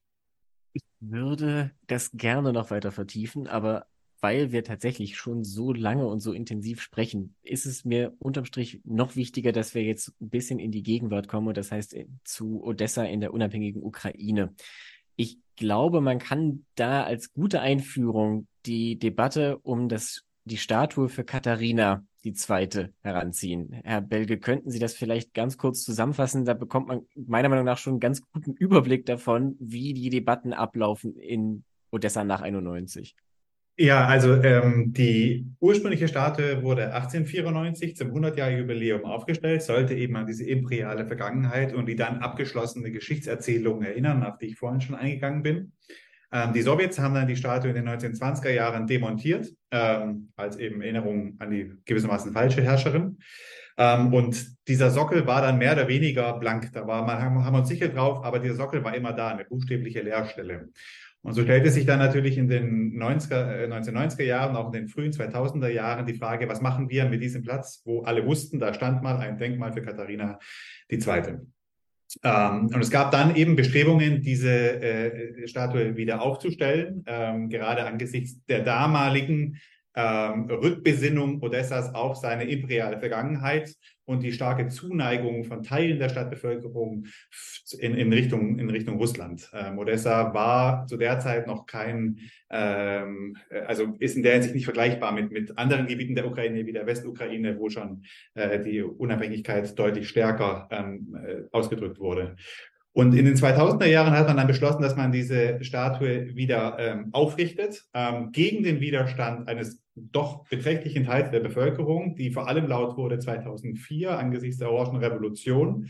Speaker 4: Ich würde das gerne noch weiter vertiefen, aber weil wir tatsächlich schon so lange und so intensiv sprechen, ist es mir unterm Strich noch wichtiger, dass wir jetzt ein bisschen in die Gegenwart kommen und das heißt äh, zu Odessa in der unabhängigen Ukraine. Ich glaube, man kann da als gute Einführung die Debatte um das, die Statue für Katharina die zweite heranziehen. Herr Belge, könnten Sie das vielleicht ganz kurz zusammenfassen? Da bekommt man meiner Meinung nach schon einen ganz guten Überblick davon, wie die Debatten ablaufen in Odessa nach 91.
Speaker 9: Ja, also ähm, die ursprüngliche Statue wurde 1894 zum 100-Jahr-Jubiläum aufgestellt, sollte eben an diese imperiale Vergangenheit und die dann abgeschlossene Geschichtserzählung erinnern, auf die ich vorhin schon eingegangen bin. Ähm, die Sowjets haben dann die Statue in den 1920er Jahren demontiert, ähm, als eben Erinnerung an die gewissermaßen falsche Herrscherin. Ähm, und dieser Sockel war dann mehr oder weniger blank. Da war man, haben wir uns sicher drauf, aber dieser Sockel war immer da, eine buchstäbliche Leerstelle. Und so stellte sich dann natürlich in den 90er, äh, 1990er Jahren, auch in den frühen 2000er Jahren die Frage, was machen wir mit diesem Platz, wo alle wussten, da stand mal ein Denkmal für Katharina II. Ähm, und es gab dann eben Bestrebungen, diese äh, Statue wieder aufzustellen, ähm, gerade angesichts der damaligen ähm, Rückbesinnung Odessas auf seine imperiale Vergangenheit und die starke Zuneigung von Teilen der Stadtbevölkerung in, in, Richtung, in Richtung Russland. Ähm, Odessa war zu der Zeit noch kein, ähm, also ist in der Hinsicht nicht vergleichbar mit, mit anderen Gebieten der Ukraine wie der Westukraine, wo schon äh, die Unabhängigkeit deutlich stärker ähm, äh, ausgedrückt wurde. Und in den 2000er Jahren hat man dann beschlossen, dass man diese Statue wieder ähm, aufrichtet, ähm, gegen den Widerstand eines doch beträchtlichen Teils der Bevölkerung, die vor allem laut wurde 2004 angesichts der Orangen Revolution,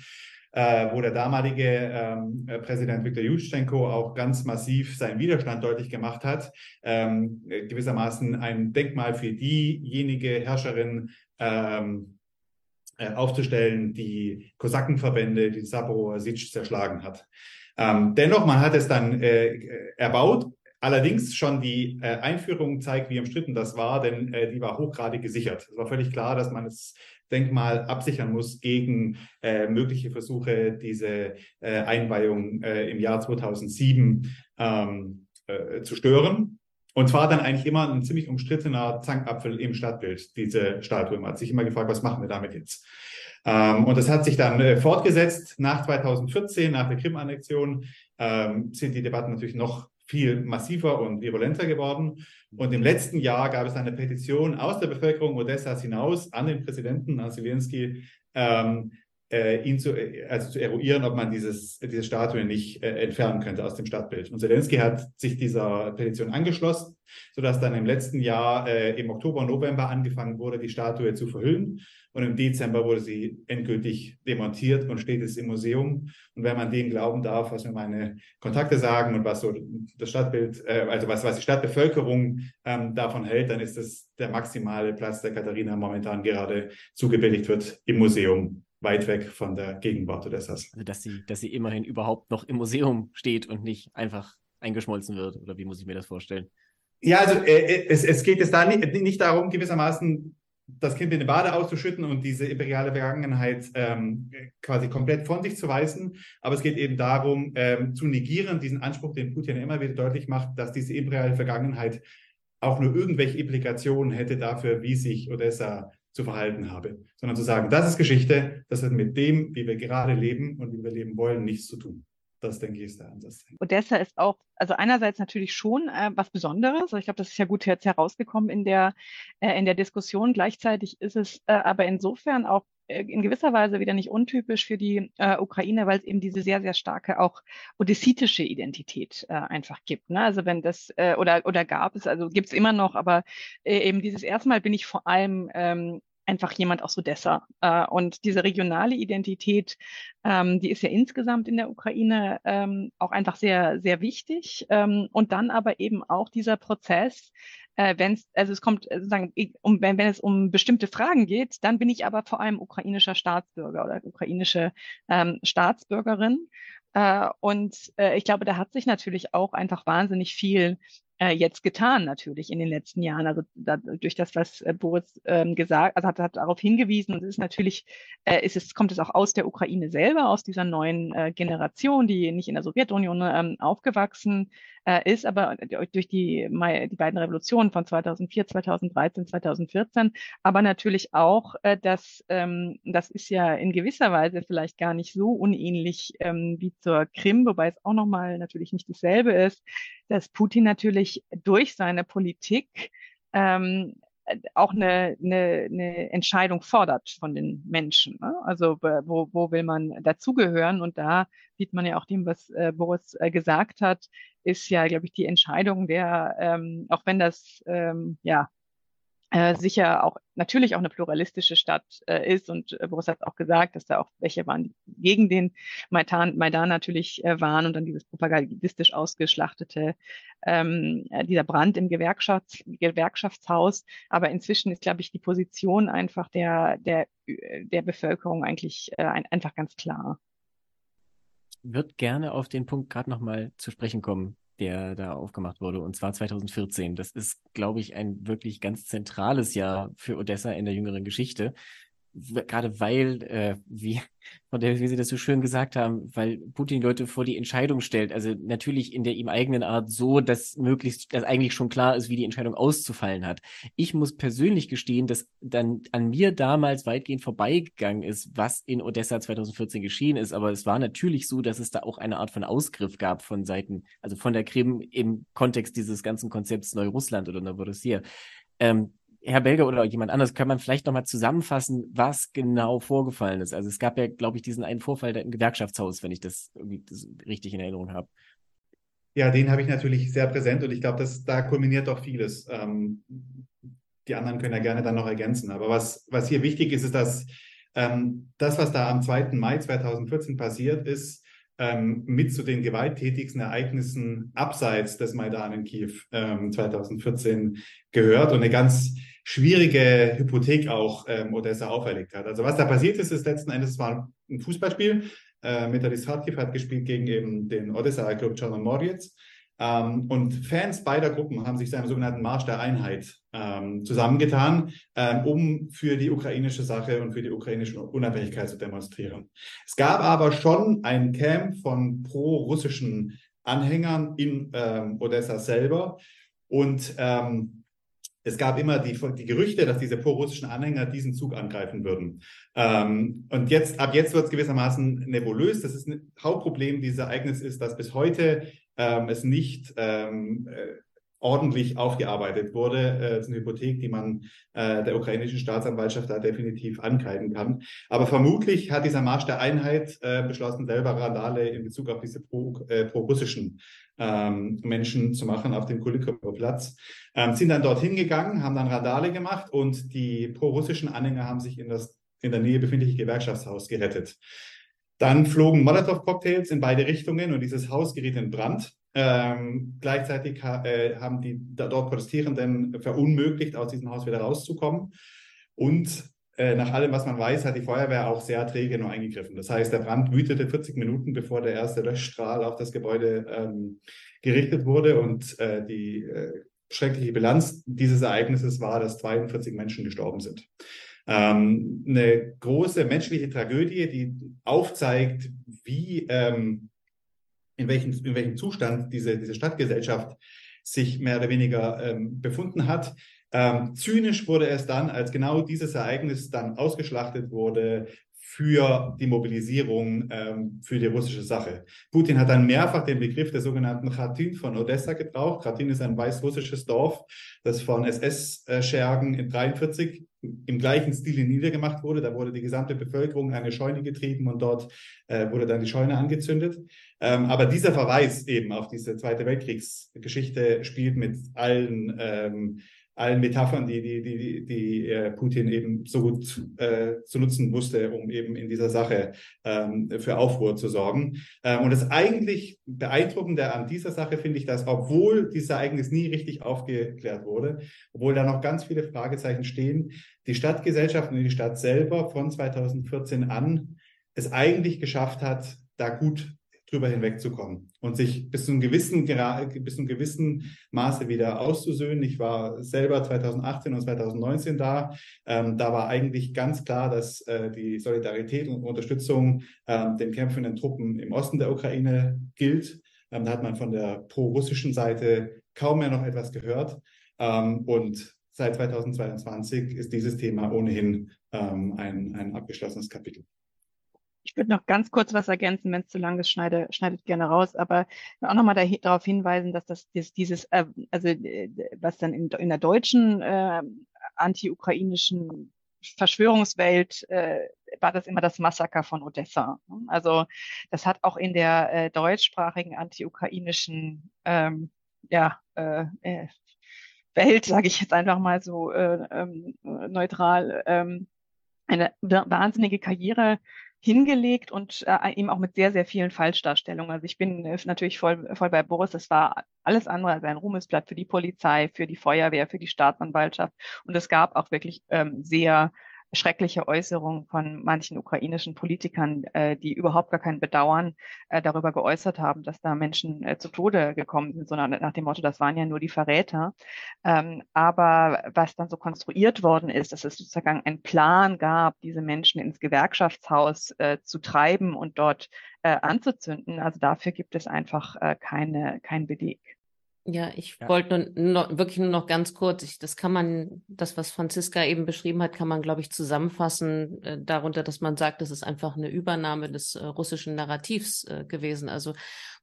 Speaker 9: äh, wo der damalige ähm, äh, Präsident Viktor Juschenko auch ganz massiv seinen Widerstand deutlich gemacht hat, ähm, gewissermaßen ein Denkmal für diejenige Herrscherin ähm, äh, aufzustellen, die Kosakenverbände, die Sabro Sitsch zerschlagen hat. Ähm, dennoch, man hat es dann äh, erbaut. Allerdings schon die äh, Einführung zeigt, wie umstritten das war, denn äh, die war hochgradig gesichert. Es war völlig klar, dass man das Denkmal absichern muss gegen äh, mögliche Versuche, diese äh, Einweihung äh, im Jahr 2007 ähm, äh, zu stören. Und zwar dann eigentlich immer ein ziemlich umstrittener Zankapfel im Stadtbild, diese Statue. Man hat sich immer gefragt, was machen wir damit jetzt? Ähm, und das hat sich dann äh, fortgesetzt. Nach 2014, nach der Krim-Annexion, ähm, sind die Debatten natürlich noch viel massiver und virulenter geworden. Und im letzten Jahr gab es eine Petition aus der Bevölkerung Odessas hinaus an den Präsidenten, an Zelensky, ähm, äh, ihn zu, äh, also zu eruieren, ob man dieses, diese Statue nicht äh, entfernen könnte aus dem Stadtbild. Und Zelensky hat sich dieser Petition angeschlossen, sodass dann im letzten Jahr äh, im Oktober, November angefangen wurde, die Statue zu verhüllen. Und im Dezember wurde sie endgültig demontiert und steht es im Museum. Und wenn man dem glauben darf, was mir meine Kontakte sagen und was so das Stadtbild, äh, also was, was die Stadtbevölkerung ähm, davon hält, dann ist das der maximale Platz, der Katharina momentan gerade zugebilligt wird im Museum weit weg von der Gegenwart Odessas.
Speaker 4: Also dass sie, dass sie immerhin überhaupt noch im Museum steht und nicht einfach eingeschmolzen wird, oder wie muss ich mir das vorstellen?
Speaker 9: Ja, also äh, es, es geht jetzt da nicht, nicht darum, gewissermaßen das Kind in die Bade auszuschütten und diese imperiale Vergangenheit ähm, quasi komplett von sich zu weisen. Aber es geht eben darum, ähm, zu negieren, diesen Anspruch, den Putin immer wieder deutlich macht, dass diese imperiale Vergangenheit auch nur irgendwelche Implikationen hätte dafür, wie sich Odessa zu verhalten habe, sondern zu sagen, das ist Geschichte, das hat mit dem, wie wir gerade leben und wie wir leben wollen, nichts zu tun. Das, denke ich, ist der Ansatz.
Speaker 6: Odessa ist auch, also einerseits natürlich schon äh, was Besonderes. Ich glaube, das ist ja gut jetzt herausgekommen in der, äh, in der Diskussion. Gleichzeitig ist es äh, aber insofern auch äh, in gewisser Weise wieder nicht untypisch für die äh, Ukraine, weil es eben diese sehr, sehr starke auch odessitische Identität äh, einfach gibt. Ne? Also wenn das, äh, oder, oder gab es, also gibt es immer noch, aber äh, eben dieses erste Mal bin ich vor allem ähm, einfach jemand aus Odessa. Äh, und diese regionale Identität, ähm, die ist ja insgesamt in der Ukraine ähm, auch einfach sehr, sehr wichtig. Ähm, und dann aber eben auch dieser Prozess, äh, wenn es, also es kommt äh, sozusagen, um, wenn, wenn es um bestimmte Fragen geht, dann bin ich aber vor allem ukrainischer Staatsbürger oder ukrainische ähm, Staatsbürgerin. Äh, und äh, ich glaube, da hat sich natürlich auch einfach wahnsinnig viel äh, jetzt getan, natürlich in den letzten Jahren. Also da, durch das, was äh, Boris ähm, gesagt, also hat, hat darauf hingewiesen, und es ist natürlich, äh, ist es, kommt es auch aus der Ukraine selber, aus dieser neuen äh, Generation, die nicht in der Sowjetunion ähm, aufgewachsen äh, ist aber durch die, die beiden Revolutionen von 2004, 2013, 2014, aber natürlich auch, äh, dass ähm, das ist ja in gewisser Weise vielleicht gar nicht so unähnlich ähm, wie zur Krim, wobei es auch nochmal natürlich nicht dasselbe ist, dass Putin natürlich durch seine Politik ähm, auch eine, eine, eine Entscheidung fordert von den Menschen. Ne? Also wo, wo will man dazugehören? Und da sieht man ja auch dem, was äh, Boris äh, gesagt hat, ist ja, glaube ich, die Entscheidung der, ähm, auch wenn das ähm, ja äh, sicher auch natürlich auch eine pluralistische Stadt äh, ist und äh, Boris hat auch gesagt, dass da auch welche waren, die gegen den Maidan, Maidan natürlich äh, waren und dann dieses propagandistisch ausgeschlachtete ähm, äh, dieser Brand im Gewerkschafts Gewerkschaftshaus. Aber inzwischen ist, glaube ich, die Position einfach der der der Bevölkerung eigentlich äh, ein, einfach ganz klar.
Speaker 4: Wird gerne auf den Punkt gerade noch mal zu sprechen kommen der da aufgemacht wurde, und zwar 2014. Das ist, glaube ich, ein wirklich ganz zentrales Jahr für Odessa in der jüngeren Geschichte gerade weil, äh, wie, von der, wie Sie das so schön gesagt haben, weil Putin Leute vor die Entscheidung stellt. Also natürlich in der ihm eigenen Art so, dass möglichst, dass eigentlich schon klar ist, wie die Entscheidung auszufallen hat. Ich muss persönlich gestehen, dass dann an mir damals weitgehend vorbeigegangen ist, was in Odessa 2014 geschehen ist. Aber es war natürlich so, dass es da auch eine Art von Ausgriff gab von Seiten, also von der Krim im Kontext dieses ganzen Konzepts Neurussland oder Novorossiya. Ähm, Herr Belger oder jemand anderes, kann man vielleicht nochmal zusammenfassen, was genau vorgefallen ist? Also es gab ja, glaube ich, diesen einen Vorfall im Gewerkschaftshaus, wenn ich das das richtig in Erinnerung habe.
Speaker 9: Ja, den habe ich natürlich sehr präsent und ich glaube, da kulminiert auch vieles. Ähm, die anderen können ja gerne dann noch ergänzen. Aber was, was hier wichtig ist, ist, dass ähm, das, was da am 2. Mai 2014 passiert ist, ähm, mit zu den gewalttätigsten Ereignissen abseits des Maidan in Kiew 2014 ähm, gehört und eine ganz schwierige Hypothek auch ähm, Odessa auferlegt hat. Also was da passiert ist, ist letzten Endes war ein Fußballspiel. Äh, Metalist Kharkiv hat gespielt gegen eben den Odessa Club Czarnomorets. Ähm, und Fans beider Gruppen haben sich zu einem sogenannten Marsch der Einheit ähm, zusammengetan, ähm, um für die ukrainische Sache und für die ukrainische Unabhängigkeit zu demonstrieren. Es gab aber schon ein Camp von pro-russischen Anhängern in ähm, Odessa selber. Und ähm, es gab immer die, die Gerüchte, dass diese pro-russischen Anhänger diesen Zug angreifen würden. Ähm, und jetzt, ab jetzt wird es gewissermaßen nebulös. Das ist ein Hauptproblem dieses Ereignisses dass bis heute ähm, es nicht ähm, äh, ordentlich aufgearbeitet wurde. Äh, das ist eine Hypothek, die man äh, der ukrainischen Staatsanwaltschaft da definitiv ankreiden kann. Aber vermutlich hat dieser Marsch der Einheit äh, beschlossen, selber Randale in Bezug auf diese pro, pro-russischen ähm, Menschen zu machen auf dem Kulikower Platz. Ähm, sind dann dorthin gegangen, haben dann Randale gemacht und die pro-russischen Anhänger haben sich in das in der Nähe befindliche Gewerkschaftshaus gerettet. Dann flogen Molotow-Cocktails in beide Richtungen und dieses Haus geriet in Brand. Ähm, gleichzeitig ha äh, haben die dort Protestierenden verunmöglicht, aus diesem Haus wieder rauszukommen. Und äh, nach allem, was man weiß, hat die Feuerwehr auch sehr träge nur eingegriffen. Das heißt, der Brand wütete 40 Minuten, bevor der erste Löschstrahl auf das Gebäude ähm, gerichtet wurde. Und äh, die äh, schreckliche Bilanz dieses Ereignisses war, dass 42 Menschen gestorben sind. Ähm, eine große menschliche Tragödie, die aufzeigt, wie, ähm, in, welchem, in welchem Zustand diese, diese Stadtgesellschaft sich mehr oder weniger ähm, befunden hat. Ähm, zynisch wurde es dann, als genau dieses Ereignis dann ausgeschlachtet wurde, für die Mobilisierung ähm, für die russische Sache. Putin hat dann mehrfach den Begriff der sogenannten Khatin von Odessa gebraucht. Khatin ist ein weißrussisches Dorf, das von SS-Schergen in 43 im gleichen Stil niedergemacht wurde. Da wurde die gesamte Bevölkerung in eine Scheune getrieben und dort äh, wurde dann die Scheune angezündet. Ähm, aber dieser Verweis eben auf diese Zweite Weltkriegsgeschichte spielt mit allen ähm, allen Metaphern, die, die, die, die äh, Putin eben so gut äh, zu nutzen wusste, um eben in dieser Sache ähm, für Aufruhr zu sorgen. Ähm, und das eigentlich Beeindruckende an dieser Sache finde ich, dass obwohl dieses Ereignis nie richtig aufgeklärt wurde, obwohl da noch ganz viele Fragezeichen stehen, die Stadtgesellschaft und die Stadt selber von 2014 an es eigentlich geschafft hat, da gut drüber hinwegzukommen und sich bis zu einem gewissen, bis zu einem gewissen Maße wieder auszusöhnen. Ich war selber 2018 und 2019 da. Ähm, da war eigentlich ganz klar, dass äh, die Solidarität und Unterstützung äh, den kämpfenden Truppen im Osten der Ukraine gilt. Ähm, da hat man von der pro-russischen Seite kaum mehr noch etwas gehört. Ähm, und seit 2022 ist dieses Thema ohnehin ähm, ein, ein abgeschlossenes Kapitel.
Speaker 6: Ich würde noch ganz kurz was ergänzen, wenn es zu lang ist, schneide, schneidet gerne raus, aber auch nochmal da, darauf hinweisen, dass das, das dieses, äh, also äh, was dann in, in der deutschen äh, anti-ukrainischen Verschwörungswelt äh, war das immer das Massaker von Odessa. Also das hat auch in der äh, deutschsprachigen anti-ukrainischen ähm, ja, äh, äh Welt, sage ich jetzt einfach mal so äh, ähm, neutral, ähm, eine wahnsinnige Karriere hingelegt und äh, eben auch mit sehr, sehr vielen Falschdarstellungen. Also ich bin äh, natürlich voll, voll bei Boris. Das war alles andere als ein Ruhmesblatt für die Polizei, für die Feuerwehr, für die Staatsanwaltschaft. Und es gab auch wirklich ähm, sehr schreckliche Äußerungen von manchen ukrainischen Politikern, äh, die überhaupt gar kein Bedauern äh, darüber geäußert haben, dass da Menschen äh, zu Tode gekommen sind, sondern nach dem Motto, das waren ja nur die Verräter. Ähm, aber was dann so konstruiert worden ist, dass es sozusagen einen Plan gab, diese Menschen ins Gewerkschaftshaus äh, zu treiben und dort äh, anzuzünden, also dafür gibt es einfach äh, keine, kein Beleg.
Speaker 7: Ja, ich ja. wollte nur, nur, wirklich nur noch ganz kurz, ich, das kann man, das, was Franziska eben beschrieben hat, kann man, glaube ich, zusammenfassen äh, darunter, dass man sagt, das ist einfach eine Übernahme des äh, russischen Narrativs äh, gewesen. Also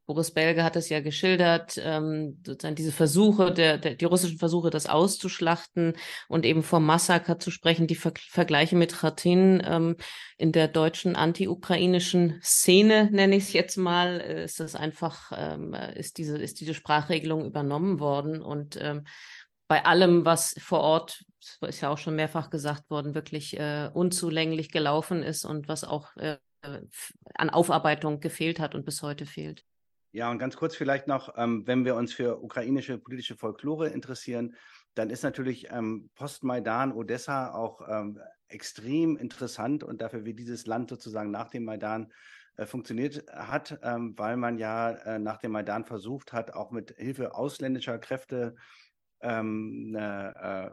Speaker 7: Boris Belge hat es ja geschildert, ähm, sozusagen diese Versuche, der, der, die russischen Versuche, das auszuschlachten und eben vom Massaker zu sprechen, die Ver Vergleiche mit Ratin ähm, in der deutschen anti-ukrainischen Szene, nenne ich es jetzt mal, äh, ist das einfach, ähm, ist diese, ist diese Sprachregelung übernommen worden und ähm, bei allem, was vor Ort, ist ja auch schon mehrfach gesagt worden, wirklich äh, unzulänglich gelaufen ist und was auch äh, an Aufarbeitung gefehlt hat und bis heute fehlt.
Speaker 5: Ja, und ganz kurz vielleicht noch, ähm, wenn wir uns für ukrainische politische Folklore interessieren, dann ist natürlich ähm, Post-Maidan Odessa auch ähm, extrem interessant und dafür, wie dieses Land sozusagen nach dem Maidan äh, funktioniert hat, ähm, weil man ja äh, nach dem Maidan versucht hat, auch mit Hilfe ausländischer Kräfte ähm, äh,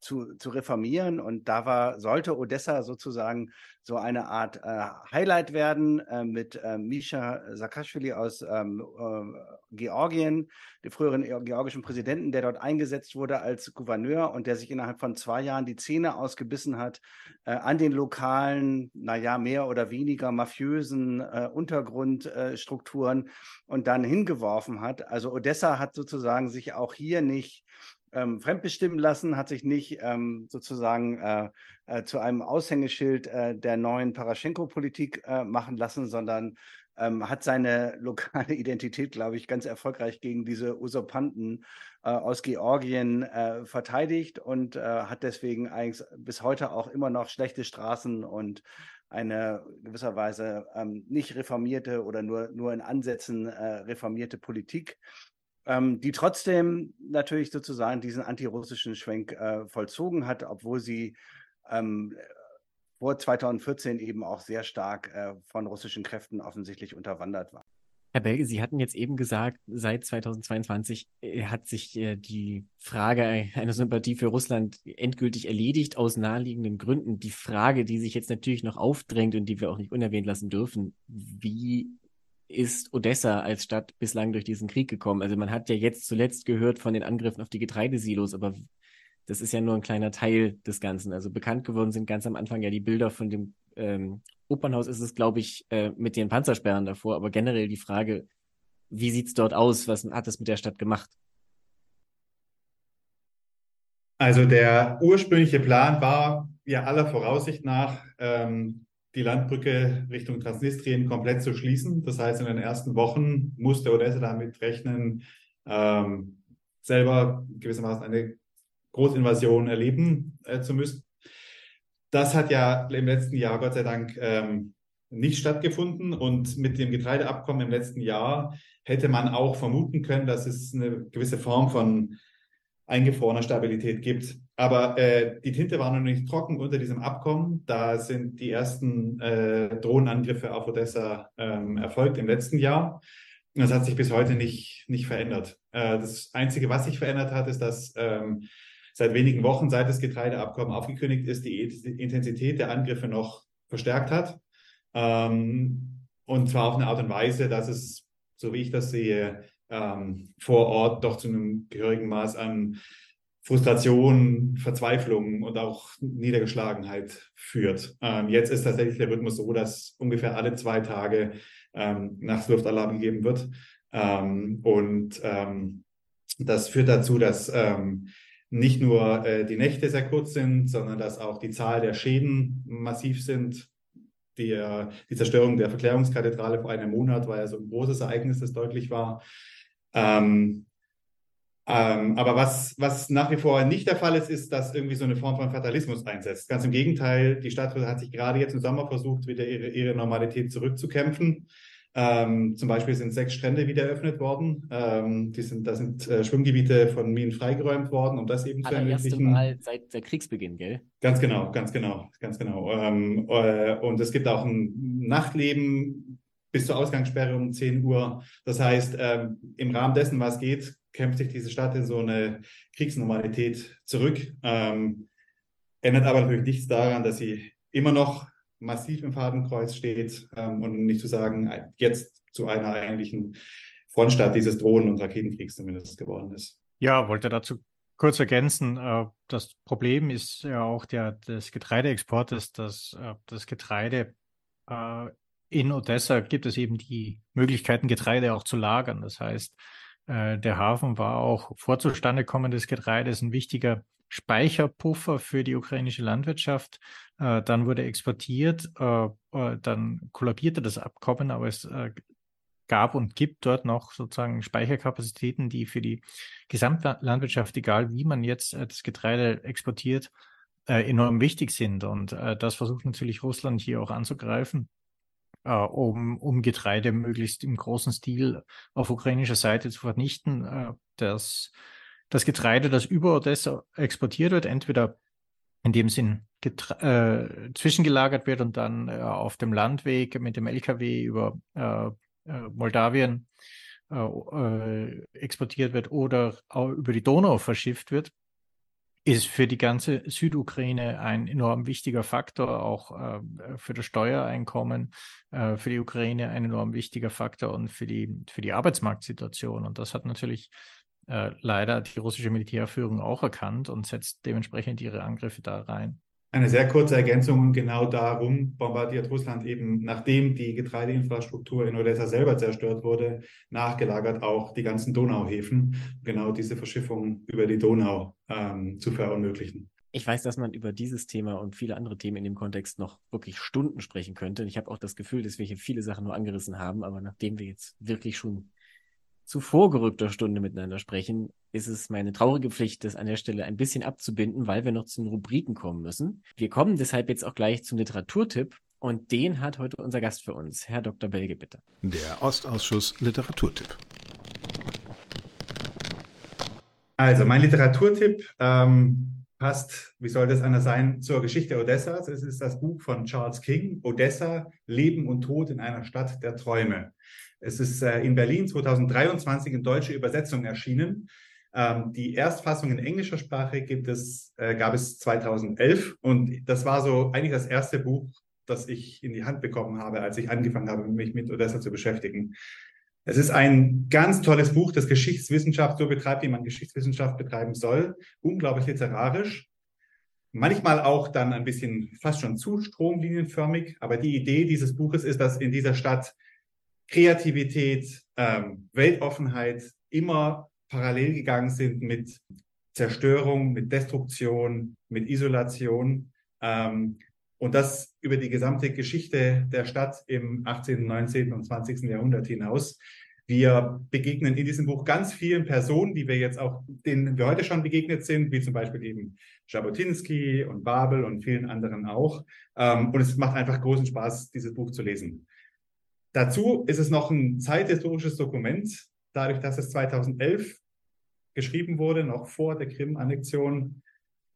Speaker 5: zu, zu reformieren. Und da war, sollte Odessa sozusagen so eine Art äh, Highlight werden äh, mit äh, Misha Saakashvili aus ähm, äh, Georgien, dem früheren georgischen Präsidenten, der dort eingesetzt wurde als Gouverneur und der sich innerhalb von zwei Jahren die Zähne ausgebissen hat äh, an den lokalen, naja, mehr oder weniger mafiösen äh, Untergrundstrukturen und dann hingeworfen hat. Also Odessa hat sozusagen sich auch hier nicht ähm, fremdbestimmen lassen, hat sich nicht ähm, sozusagen äh, äh, zu einem Aushängeschild äh, der neuen Paraschenko-Politik äh, machen lassen, sondern ähm, hat seine lokale Identität, glaube ich, ganz erfolgreich gegen diese Usurpanten äh, aus Georgien äh, verteidigt und hat deswegen eigentlich bis heute auch immer noch schlechte Straßen und eine gewisserweise ähm, nicht reformierte oder nur, nur in Ansätzen reformierte Politik ähm, die trotzdem natürlich sozusagen diesen antirussischen Schwenk äh, vollzogen hat, obwohl sie ähm, vor 2014 eben auch sehr stark äh, von russischen Kräften offensichtlich unterwandert war.
Speaker 4: Herr Belge, Sie hatten jetzt eben gesagt, seit 2022 äh, hat sich äh, die Frage einer Sympathie für Russland endgültig erledigt aus naheliegenden Gründen. Die Frage, die sich jetzt natürlich noch aufdrängt und die wir auch nicht unerwähnt lassen dürfen, wie ist Odessa als Stadt bislang durch diesen Krieg gekommen? Also man hat ja jetzt zuletzt gehört von den Angriffen auf die Getreidesilos, aber das ist ja nur ein kleiner Teil des Ganzen. Also bekannt geworden sind ganz am Anfang ja die Bilder von dem ähm, Opernhaus ist es, glaube ich, äh, mit den Panzersperren davor, aber generell die Frage, wie sieht's dort aus? Was hat es mit der Stadt gemacht?
Speaker 9: Also der ursprüngliche Plan war ja aller Voraussicht nach, ähm, die Landbrücke Richtung Transnistrien komplett zu schließen. Das heißt, in den ersten Wochen musste Odessa damit rechnen, ähm, selber gewissermaßen eine Großinvasion erleben äh, zu müssen. Das hat ja im letzten Jahr Gott sei Dank ähm, nicht stattgefunden und mit dem Getreideabkommen im letzten Jahr hätte man auch vermuten können, dass es eine gewisse Form von eingefrorener Stabilität gibt. Aber äh, die Tinte war noch nicht trocken unter diesem Abkommen. Da sind die ersten äh, Drohnenangriffe auf Odessa ähm, erfolgt im letzten Jahr. Das hat sich bis heute nicht, nicht verändert. Äh, das Einzige, was sich verändert hat, ist, dass ähm, seit wenigen Wochen, seit das Getreideabkommen aufgekündigt ist, die Intensität der Angriffe noch verstärkt hat. Ähm, und zwar auf eine Art und Weise, dass es so wie ich das sehe, ähm, vor Ort doch zu einem gehörigen Maß an Frustration, Verzweiflung und auch Niedergeschlagenheit führt. Ähm, jetzt ist tatsächlich der Rhythmus so, dass ungefähr alle zwei Tage ähm, Nachtsluftalarm gegeben wird. Ähm, und ähm, das führt dazu, dass ähm, nicht nur äh, die Nächte sehr kurz sind, sondern dass auch die Zahl der Schäden massiv sind. Die, äh, die Zerstörung der Verklärungskathedrale vor einem Monat war ja so ein großes Ereignis, das deutlich war. Ähm, ähm, aber was, was nach wie vor nicht der Fall ist, ist, dass irgendwie so eine Form von Fatalismus einsetzt. Ganz im Gegenteil, die Stadt hat sich gerade jetzt im Sommer versucht, wieder ihre, ihre Normalität zurückzukämpfen. Ähm, zum Beispiel sind sechs Strände wieder eröffnet worden. Ähm, die sind, da sind äh, Schwimmgebiete von Minen freigeräumt worden, um das eben zu ermöglichen.
Speaker 4: Mal seit der Kriegsbeginn, gell?
Speaker 9: Ganz genau, ganz genau, ganz genau. Ähm, äh, und es gibt auch ein Nachtleben bis zur Ausgangssperre um 10 Uhr. Das heißt, ähm, im Rahmen dessen, was geht, kämpft sich diese Stadt in so eine Kriegsnormalität zurück. Ähm, ändert aber natürlich nichts daran, dass sie immer noch massiv im Fadenkreuz steht ähm, und nicht zu sagen, jetzt zu einer eigentlichen Frontstadt dieses Drohnen- und Raketenkriegs zumindest geworden ist.
Speaker 8: Ja, wollte dazu kurz ergänzen. Äh, das Problem ist ja auch der, des Getreideexportes, dass äh, das Getreide äh, in Odessa gibt es eben die Möglichkeiten, Getreide auch zu lagern. Das heißt, der Hafen war auch vor Zustandekommen des Getreides ein wichtiger Speicherpuffer für die ukrainische Landwirtschaft. Äh, dann wurde exportiert, äh, äh, dann kollabierte das Abkommen, aber es äh, gab und gibt dort noch sozusagen Speicherkapazitäten, die für die Gesamtlandwirtschaft, egal wie man jetzt äh, das Getreide exportiert, äh, enorm wichtig sind. Und das versucht natürlich Russland hier auch anzugreifen. Um, um Getreide möglichst im großen Stil auf ukrainischer Seite zu vernichten. das das Getreide, das über Odessa exportiert wird, entweder in dem Sinn äh, zwischengelagert wird und dann äh, auf dem Landweg mit dem LKW über äh, äh Moldawien äh, äh, exportiert wird oder über die Donau verschifft wird, ist für die ganze Südukraine ein enorm wichtiger Faktor, auch für das Steuereinkommen, für die Ukraine ein enorm wichtiger Faktor und für die, für die Arbeitsmarktsituation. Und das hat natürlich äh, leider die russische Militärführung auch erkannt und setzt dementsprechend ihre Angriffe da rein.
Speaker 9: Eine sehr kurze Ergänzung, genau darum bombardiert Russland eben, nachdem die Getreideinfrastruktur in Odessa selber zerstört wurde, nachgelagert auch die ganzen Donauhäfen, genau diese Verschiffung über die Donau ähm, zu verunmöglichen.
Speaker 4: Ich weiß, dass man über dieses Thema und viele andere Themen in dem Kontext noch wirklich Stunden sprechen könnte. Ich habe auch das Gefühl, dass wir hier viele Sachen nur angerissen haben, aber nachdem wir jetzt wirklich schon zu vorgerückter Stunde miteinander sprechen, ist es meine traurige Pflicht, das an der Stelle ein bisschen abzubinden, weil wir noch zu den Rubriken kommen müssen. Wir kommen deshalb jetzt auch gleich zum Literaturtipp und den hat heute unser Gast für uns, Herr Dr. Belge, bitte.
Speaker 3: Der Ostausschuss Literaturtipp.
Speaker 9: Also, mein Literaturtipp ähm, passt, wie soll das anders sein, zur Geschichte Odessas. Es ist das Buch von Charles King, Odessa, Leben und Tod in einer Stadt der Träume. Es ist äh, in Berlin 2023 in deutsche Übersetzung erschienen. Ähm, die Erstfassung in englischer Sprache gibt es, äh, gab es 2011 und das war so eigentlich das erste Buch, das ich in die Hand bekommen habe, als ich angefangen habe, mich mit Odessa zu beschäftigen. Es ist ein ganz tolles Buch, das Geschichtswissenschaft so betreibt, wie man Geschichtswissenschaft betreiben soll. Unglaublich literarisch. Manchmal auch dann ein bisschen fast schon zu stromlinienförmig. Aber die Idee dieses Buches ist, dass in dieser Stadt Kreativität, ähm, Weltoffenheit immer parallel gegangen sind mit Zerstörung, mit Destruktion, mit Isolation. Ähm, und das über die gesamte Geschichte der Stadt im 18., 19. und 20. Jahrhundert hinaus. Wir begegnen in diesem Buch ganz vielen Personen, die wir jetzt auch, denen wir heute schon begegnet sind, wie zum Beispiel eben Jabotinsky und Babel und vielen anderen auch. Ähm, und es macht einfach großen Spaß, dieses Buch zu lesen. Dazu ist es noch ein zeithistorisches Dokument, dadurch, dass es 2011 geschrieben wurde, noch vor der Krim-Annexion,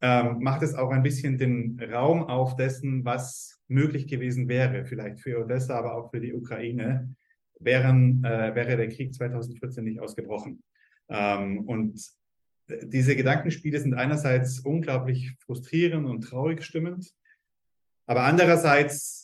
Speaker 9: ähm, macht es auch ein bisschen den Raum auf dessen, was möglich gewesen wäre, vielleicht für Odessa, aber auch für die Ukraine, wären, äh, wäre der Krieg 2014 nicht ausgebrochen. Ähm, und diese Gedankenspiele sind einerseits unglaublich frustrierend und traurig stimmend, aber andererseits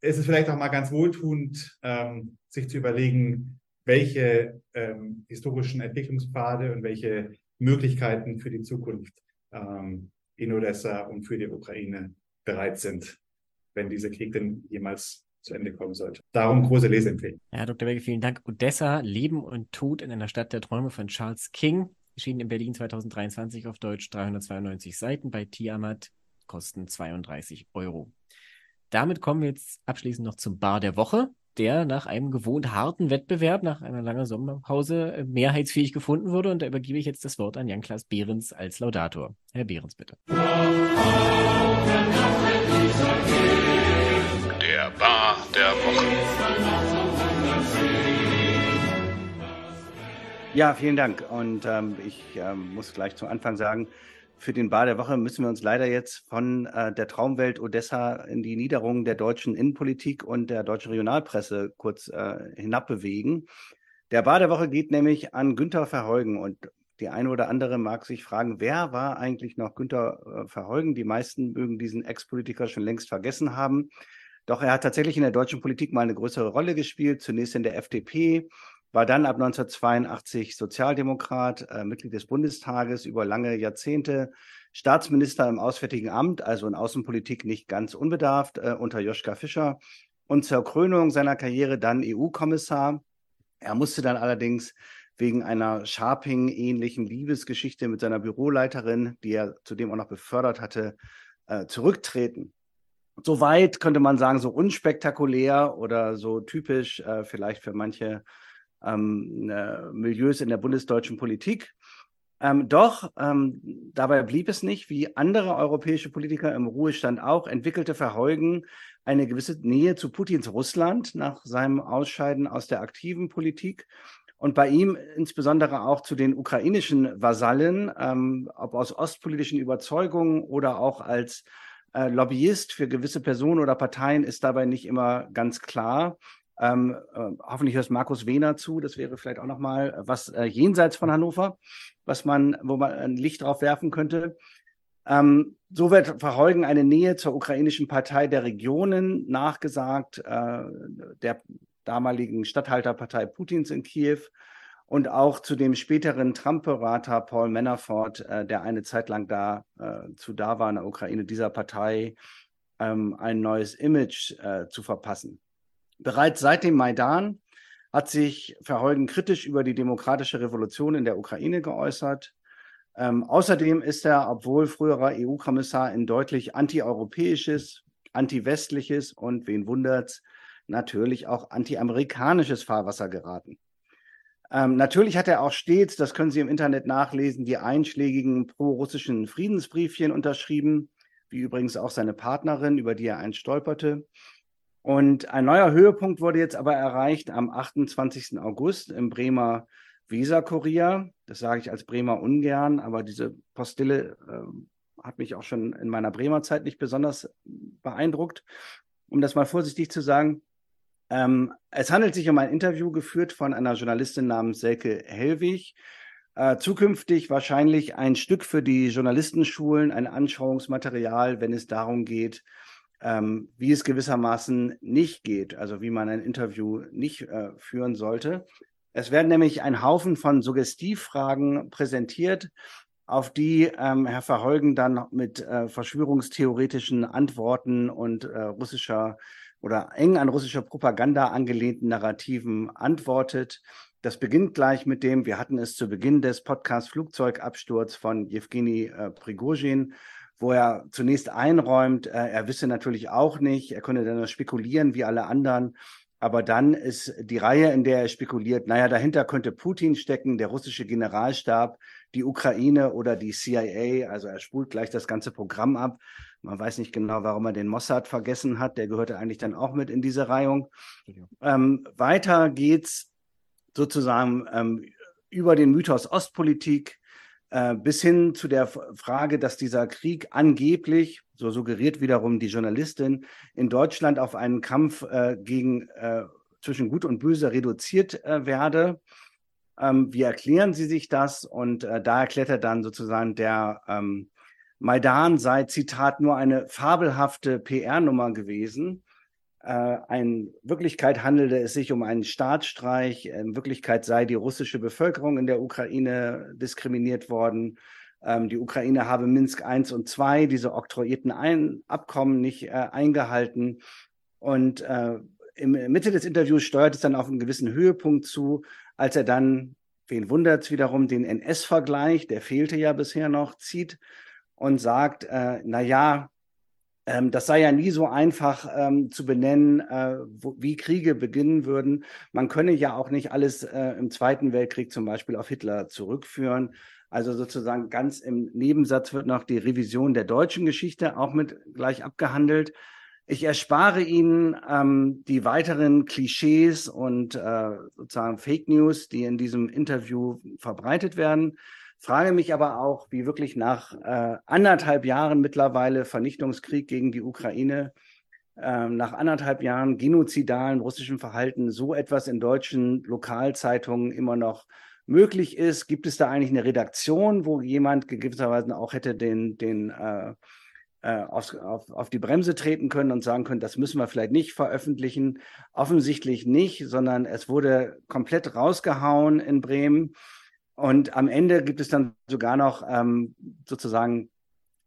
Speaker 9: ist es vielleicht auch mal ganz wohltuend, ähm, sich zu überlegen, welche ähm, historischen Entwicklungspfade und welche Möglichkeiten für die Zukunft ähm, in Odessa und für die Ukraine bereit sind, wenn dieser Krieg denn jemals zu Ende kommen sollte. Darum große Leseempfehlung.
Speaker 4: Ja, Dr. Berge, vielen Dank. Odessa, Leben und Tod in einer Stadt der Träume von Charles King, erschienen in Berlin 2023 auf Deutsch, 392 Seiten bei Tiamat, kosten 32 Euro. Damit kommen wir jetzt abschließend noch zum Bar der Woche, der nach einem gewohnt harten Wettbewerb, nach einer langen Sommerpause, äh, mehrheitsfähig gefunden wurde. Und da übergebe ich jetzt das Wort an Jan-Klaas Behrens als Laudator. Herr Behrens, bitte.
Speaker 10: Der Bar der Woche.
Speaker 5: Ja, vielen Dank. Und ähm, ich ähm, muss gleich zum Anfang sagen, für den Bar der Woche müssen wir uns leider jetzt von äh, der Traumwelt Odessa in die Niederungen der deutschen Innenpolitik und der deutschen Regionalpresse kurz äh, hinabbewegen. Der Bar der Woche geht nämlich an Günther Verheugen und die eine oder andere mag sich fragen, wer war eigentlich noch Günther äh, Verheugen? Die meisten mögen diesen Ex-Politiker schon längst vergessen haben. Doch er hat tatsächlich in der deutschen Politik mal eine größere Rolle gespielt, zunächst in der FDP, war dann ab 1982 Sozialdemokrat, äh, Mitglied des Bundestages über lange Jahrzehnte, Staatsminister im Auswärtigen Amt, also in Außenpolitik nicht ganz unbedarft, äh, unter Joschka Fischer und zur Krönung seiner Karriere dann EU-Kommissar. Er musste dann allerdings wegen einer Sharping-ähnlichen Liebesgeschichte mit seiner Büroleiterin, die er zudem auch noch befördert hatte, äh, zurücktreten. Soweit könnte man sagen, so unspektakulär oder so typisch äh, vielleicht für manche ähm, äh, Milieus in der bundesdeutschen Politik. Ähm, doch ähm, dabei blieb es nicht, wie andere europäische Politiker im Ruhestand auch, entwickelte Verheugen eine gewisse Nähe zu Putins Russland nach seinem Ausscheiden aus der aktiven Politik und bei ihm insbesondere auch zu den ukrainischen Vasallen, ähm, ob aus ostpolitischen Überzeugungen oder auch als äh, Lobbyist für gewisse Personen oder Parteien, ist dabei nicht immer ganz klar. Ähm, äh, hoffentlich hört Markus Wehner zu. Das wäre vielleicht auch nochmal was äh, jenseits von Hannover, was man, wo man ein Licht drauf werfen könnte. Ähm, so wird Verheugen eine Nähe zur ukrainischen Partei der Regionen nachgesagt, äh, der damaligen Statthalterpartei Putins in Kiew und auch zu dem späteren Trump-Berater Paul Manafort, äh, der eine Zeit lang da äh, zu da war in der Ukraine, dieser Partei ähm, ein neues Image äh, zu verpassen. Bereits seit dem Maidan hat sich Verheugen kritisch über die demokratische Revolution in der Ukraine geäußert. Ähm, außerdem ist er, obwohl früherer EU-Kommissar, in deutlich antieuropäisches, antiwestliches und, wen wundert's, natürlich auch antiamerikanisches Fahrwasser geraten. Ähm, natürlich hat er auch stets, das können Sie im Internet nachlesen, die einschlägigen pro-russischen Friedensbriefchen unterschrieben, wie übrigens auch seine Partnerin, über die er einst stolperte. Und ein neuer Höhepunkt wurde jetzt aber erreicht am 28. August im Bremer Weser-Kurier. Das sage ich als Bremer ungern, aber diese Postille äh, hat mich auch schon in meiner Bremer Zeit nicht besonders beeindruckt. Um das mal vorsichtig zu sagen, ähm, es handelt sich um ein Interview geführt von einer Journalistin namens Selke Hellwig. Äh, zukünftig wahrscheinlich ein Stück für die Journalistenschulen, ein Anschauungsmaterial, wenn es darum geht, ähm, wie es gewissermaßen nicht geht, also wie man ein Interview nicht äh, führen sollte. Es werden nämlich ein Haufen von Suggestivfragen präsentiert, auf die ähm, Herr Verheugen dann mit äh, verschwörungstheoretischen Antworten und äh, russischer oder eng an russischer Propaganda angelehnten Narrativen antwortet. Das beginnt gleich mit dem, wir hatten es zu Beginn des Podcasts Flugzeugabsturz von Jewgeni äh, Prigozhin, wo er zunächst einräumt, äh, er wisse natürlich auch nicht, er könne dann nur spekulieren wie alle anderen. Aber dann ist die Reihe, in der er spekuliert, naja, dahinter könnte Putin stecken, der russische Generalstab, die Ukraine oder die CIA. Also er spult gleich das ganze Programm ab. Man weiß nicht genau, warum er den Mossad vergessen hat. Der gehörte eigentlich dann auch mit in diese Reihung. Ähm, weiter geht's sozusagen ähm, über den Mythos Ostpolitik äh, bis hin zu der Frage, dass dieser Krieg angeblich, so suggeriert wiederum die Journalistin, in Deutschland auf einen Kampf äh, gegen äh, zwischen Gut und Böse reduziert äh, werde. Ähm, wie erklären Sie sich das? Und äh, da erklärt er dann sozusagen der ähm, Maidan sei, Zitat, nur eine fabelhafte PR-Nummer gewesen. Äh, in Wirklichkeit handelte es sich um einen Staatsstreich. In Wirklichkeit sei die russische Bevölkerung in der Ukraine diskriminiert worden. Ähm, die Ukraine habe Minsk I und II, diese oktroyierten ein Abkommen, nicht äh, eingehalten. Und äh, im Mitte des Interviews steuert es dann auf einen gewissen Höhepunkt zu, als er dann, wen wundert es wiederum, den NS-Vergleich, der fehlte ja bisher noch, zieht und sagt, äh, na ja, ähm, das sei ja nie so einfach ähm, zu benennen, äh, wo, wie Kriege beginnen würden. Man könne ja auch nicht alles äh, im Zweiten Weltkrieg zum Beispiel auf Hitler zurückführen. Also sozusagen ganz im Nebensatz wird noch die Revision der deutschen Geschichte auch mit gleich abgehandelt. Ich erspare Ihnen ähm, die weiteren Klischees und äh, sozusagen Fake News, die in diesem Interview verbreitet werden. Frage mich aber auch, wie wirklich nach äh, anderthalb Jahren mittlerweile Vernichtungskrieg gegen die Ukraine, äh, nach anderthalb Jahren genozidalen russischen Verhalten so etwas in deutschen Lokalzeitungen immer noch möglich ist. Gibt es da eigentlich eine Redaktion, wo jemand gewisserweise auch hätte den, den äh, äh, auf, auf, auf die Bremse treten können und sagen können, das müssen wir vielleicht nicht veröffentlichen. Offensichtlich nicht, sondern es wurde komplett rausgehauen in Bremen. Und am Ende gibt es dann sogar noch ähm, sozusagen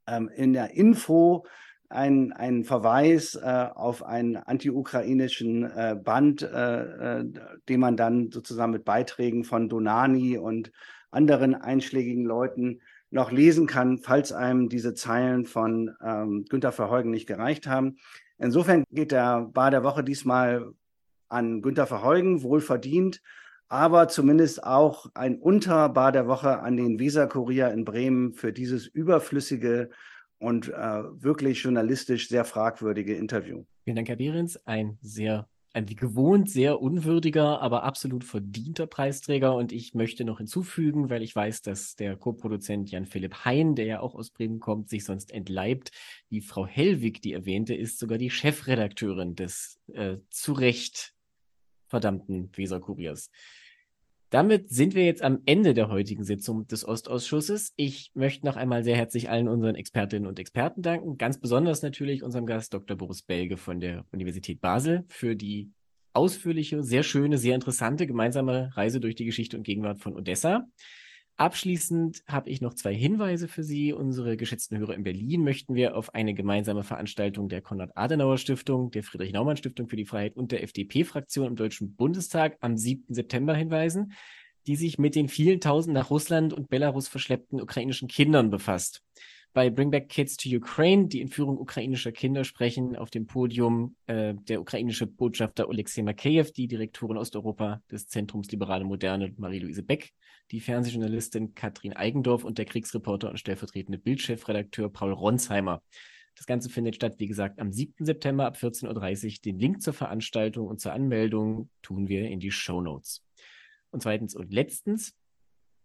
Speaker 5: ähm, in der Info einen, Verweis äh, auf einen anti-ukrainischen äh, Band, äh, äh, den man dann sozusagen mit Beiträgen von Donani und anderen einschlägigen Leuten noch lesen kann, falls einem diese Zeilen von ähm, Günter Verheugen nicht gereicht haben. Insofern geht der Bar der Woche diesmal an Günter Verheugen, wohlverdient aber zumindest auch ein Unterbar der Woche an den Weser-Kurier in Bremen für dieses überflüssige und äh, wirklich journalistisch sehr fragwürdige Interview.
Speaker 4: Vielen Dank, Herr Behrens. Ein sehr, ein wie gewohnt sehr unwürdiger, aber absolut verdienter Preisträger. Und ich möchte noch hinzufügen, weil ich weiß, dass der Co-Produzent Jan-Philipp Hein, der ja auch aus Bremen kommt, sich sonst entleibt. Die Frau Hellwig, die erwähnte, ist sogar die Chefredakteurin des äh, zu Recht verdammten Weser-Kuriers. Damit sind wir jetzt am Ende der heutigen Sitzung des Ostausschusses. Ich möchte noch einmal sehr herzlich allen unseren Expertinnen und Experten danken. Ganz besonders natürlich unserem Gast Dr. Boris Belge von der Universität Basel für die ausführliche, sehr schöne, sehr interessante gemeinsame Reise durch die Geschichte und Gegenwart von Odessa. Abschließend habe ich noch zwei Hinweise für Sie. Unsere geschätzten Hörer in Berlin möchten wir auf eine gemeinsame Veranstaltung der Konrad-Adenauer-Stiftung, der Friedrich-Naumann-Stiftung für die Freiheit und der FDP-Fraktion im Deutschen Bundestag am 7. September hinweisen, die sich mit den vielen tausend nach Russland und Belarus verschleppten ukrainischen Kindern befasst bei Bring Back Kids to Ukraine, die Entführung ukrainischer Kinder, sprechen auf dem Podium äh, der ukrainische Botschafter Alexei Makeyev, die Direktorin Osteuropa des Zentrums Liberale Moderne Marie-Louise Beck, die Fernsehjournalistin Katrin Eigendorf und der Kriegsreporter und stellvertretende Bildchefredakteur Paul Ronsheimer. Das Ganze findet statt, wie gesagt, am 7. September ab 14.30 Uhr. Den Link zur Veranstaltung und zur Anmeldung tun wir in die Show Notes. Und zweitens und letztens,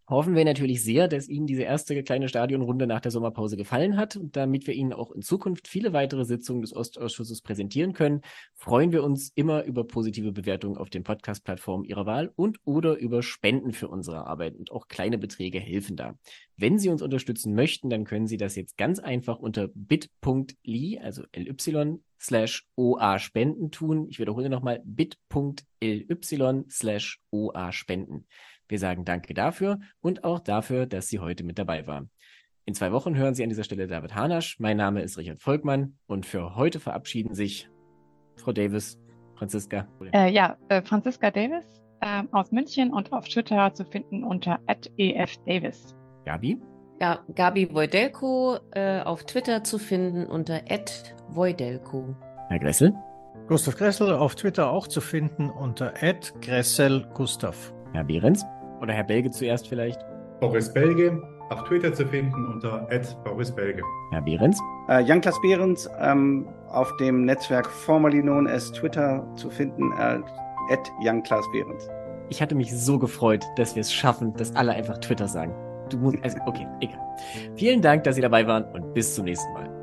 Speaker 4: hoffen wir natürlich sehr, dass Ihnen diese erste kleine Stadionrunde nach der Sommerpause gefallen hat. Und damit wir Ihnen auch in Zukunft viele weitere Sitzungen des Ostausschusses präsentieren können, freuen wir uns immer über positive Bewertungen auf den Podcast-Plattformen Ihrer Wahl und oder über Spenden für unsere Arbeit. Und auch kleine Beträge helfen da. Wenn Sie uns unterstützen möchten, dann können Sie das jetzt ganz einfach unter bit.ly, also ly, slash OA Spenden tun. Ich wiederhole nochmal bit.ly slash OA Spenden. Wir sagen danke dafür und auch dafür, dass Sie heute mit dabei waren. In zwei Wochen hören Sie an dieser Stelle David Hanasch. Mein Name ist Richard Volkmann und für heute verabschieden sich Frau Davis, Franziska.
Speaker 6: Äh, ja, äh, Franziska Davis äh, aus München und auf Twitter zu finden unter @efdavis.
Speaker 4: Gabi?
Speaker 7: Ja, Gabi Wojdelko äh, auf Twitter zu finden unter @wojdelko.
Speaker 4: Herr Gressel?
Speaker 8: Gustav Gressel auf Twitter auch zu finden unter @gresselgustav.
Speaker 4: Herr Behrens? Oder Herr Belge zuerst vielleicht?
Speaker 9: Boris Belge auf Twitter zu finden unter Boris Belge.
Speaker 4: Herr Behrens?
Speaker 5: Äh, Jan-Klaas Behrens ähm, auf dem Netzwerk formerly known as Twitter zu finden, äh, Jan-Klaas Behrens.
Speaker 4: Ich hatte mich so gefreut, dass wir es schaffen, dass alle einfach Twitter sagen. Du musst, also, okay, egal. Vielen Dank, dass Sie dabei waren und bis zum nächsten Mal.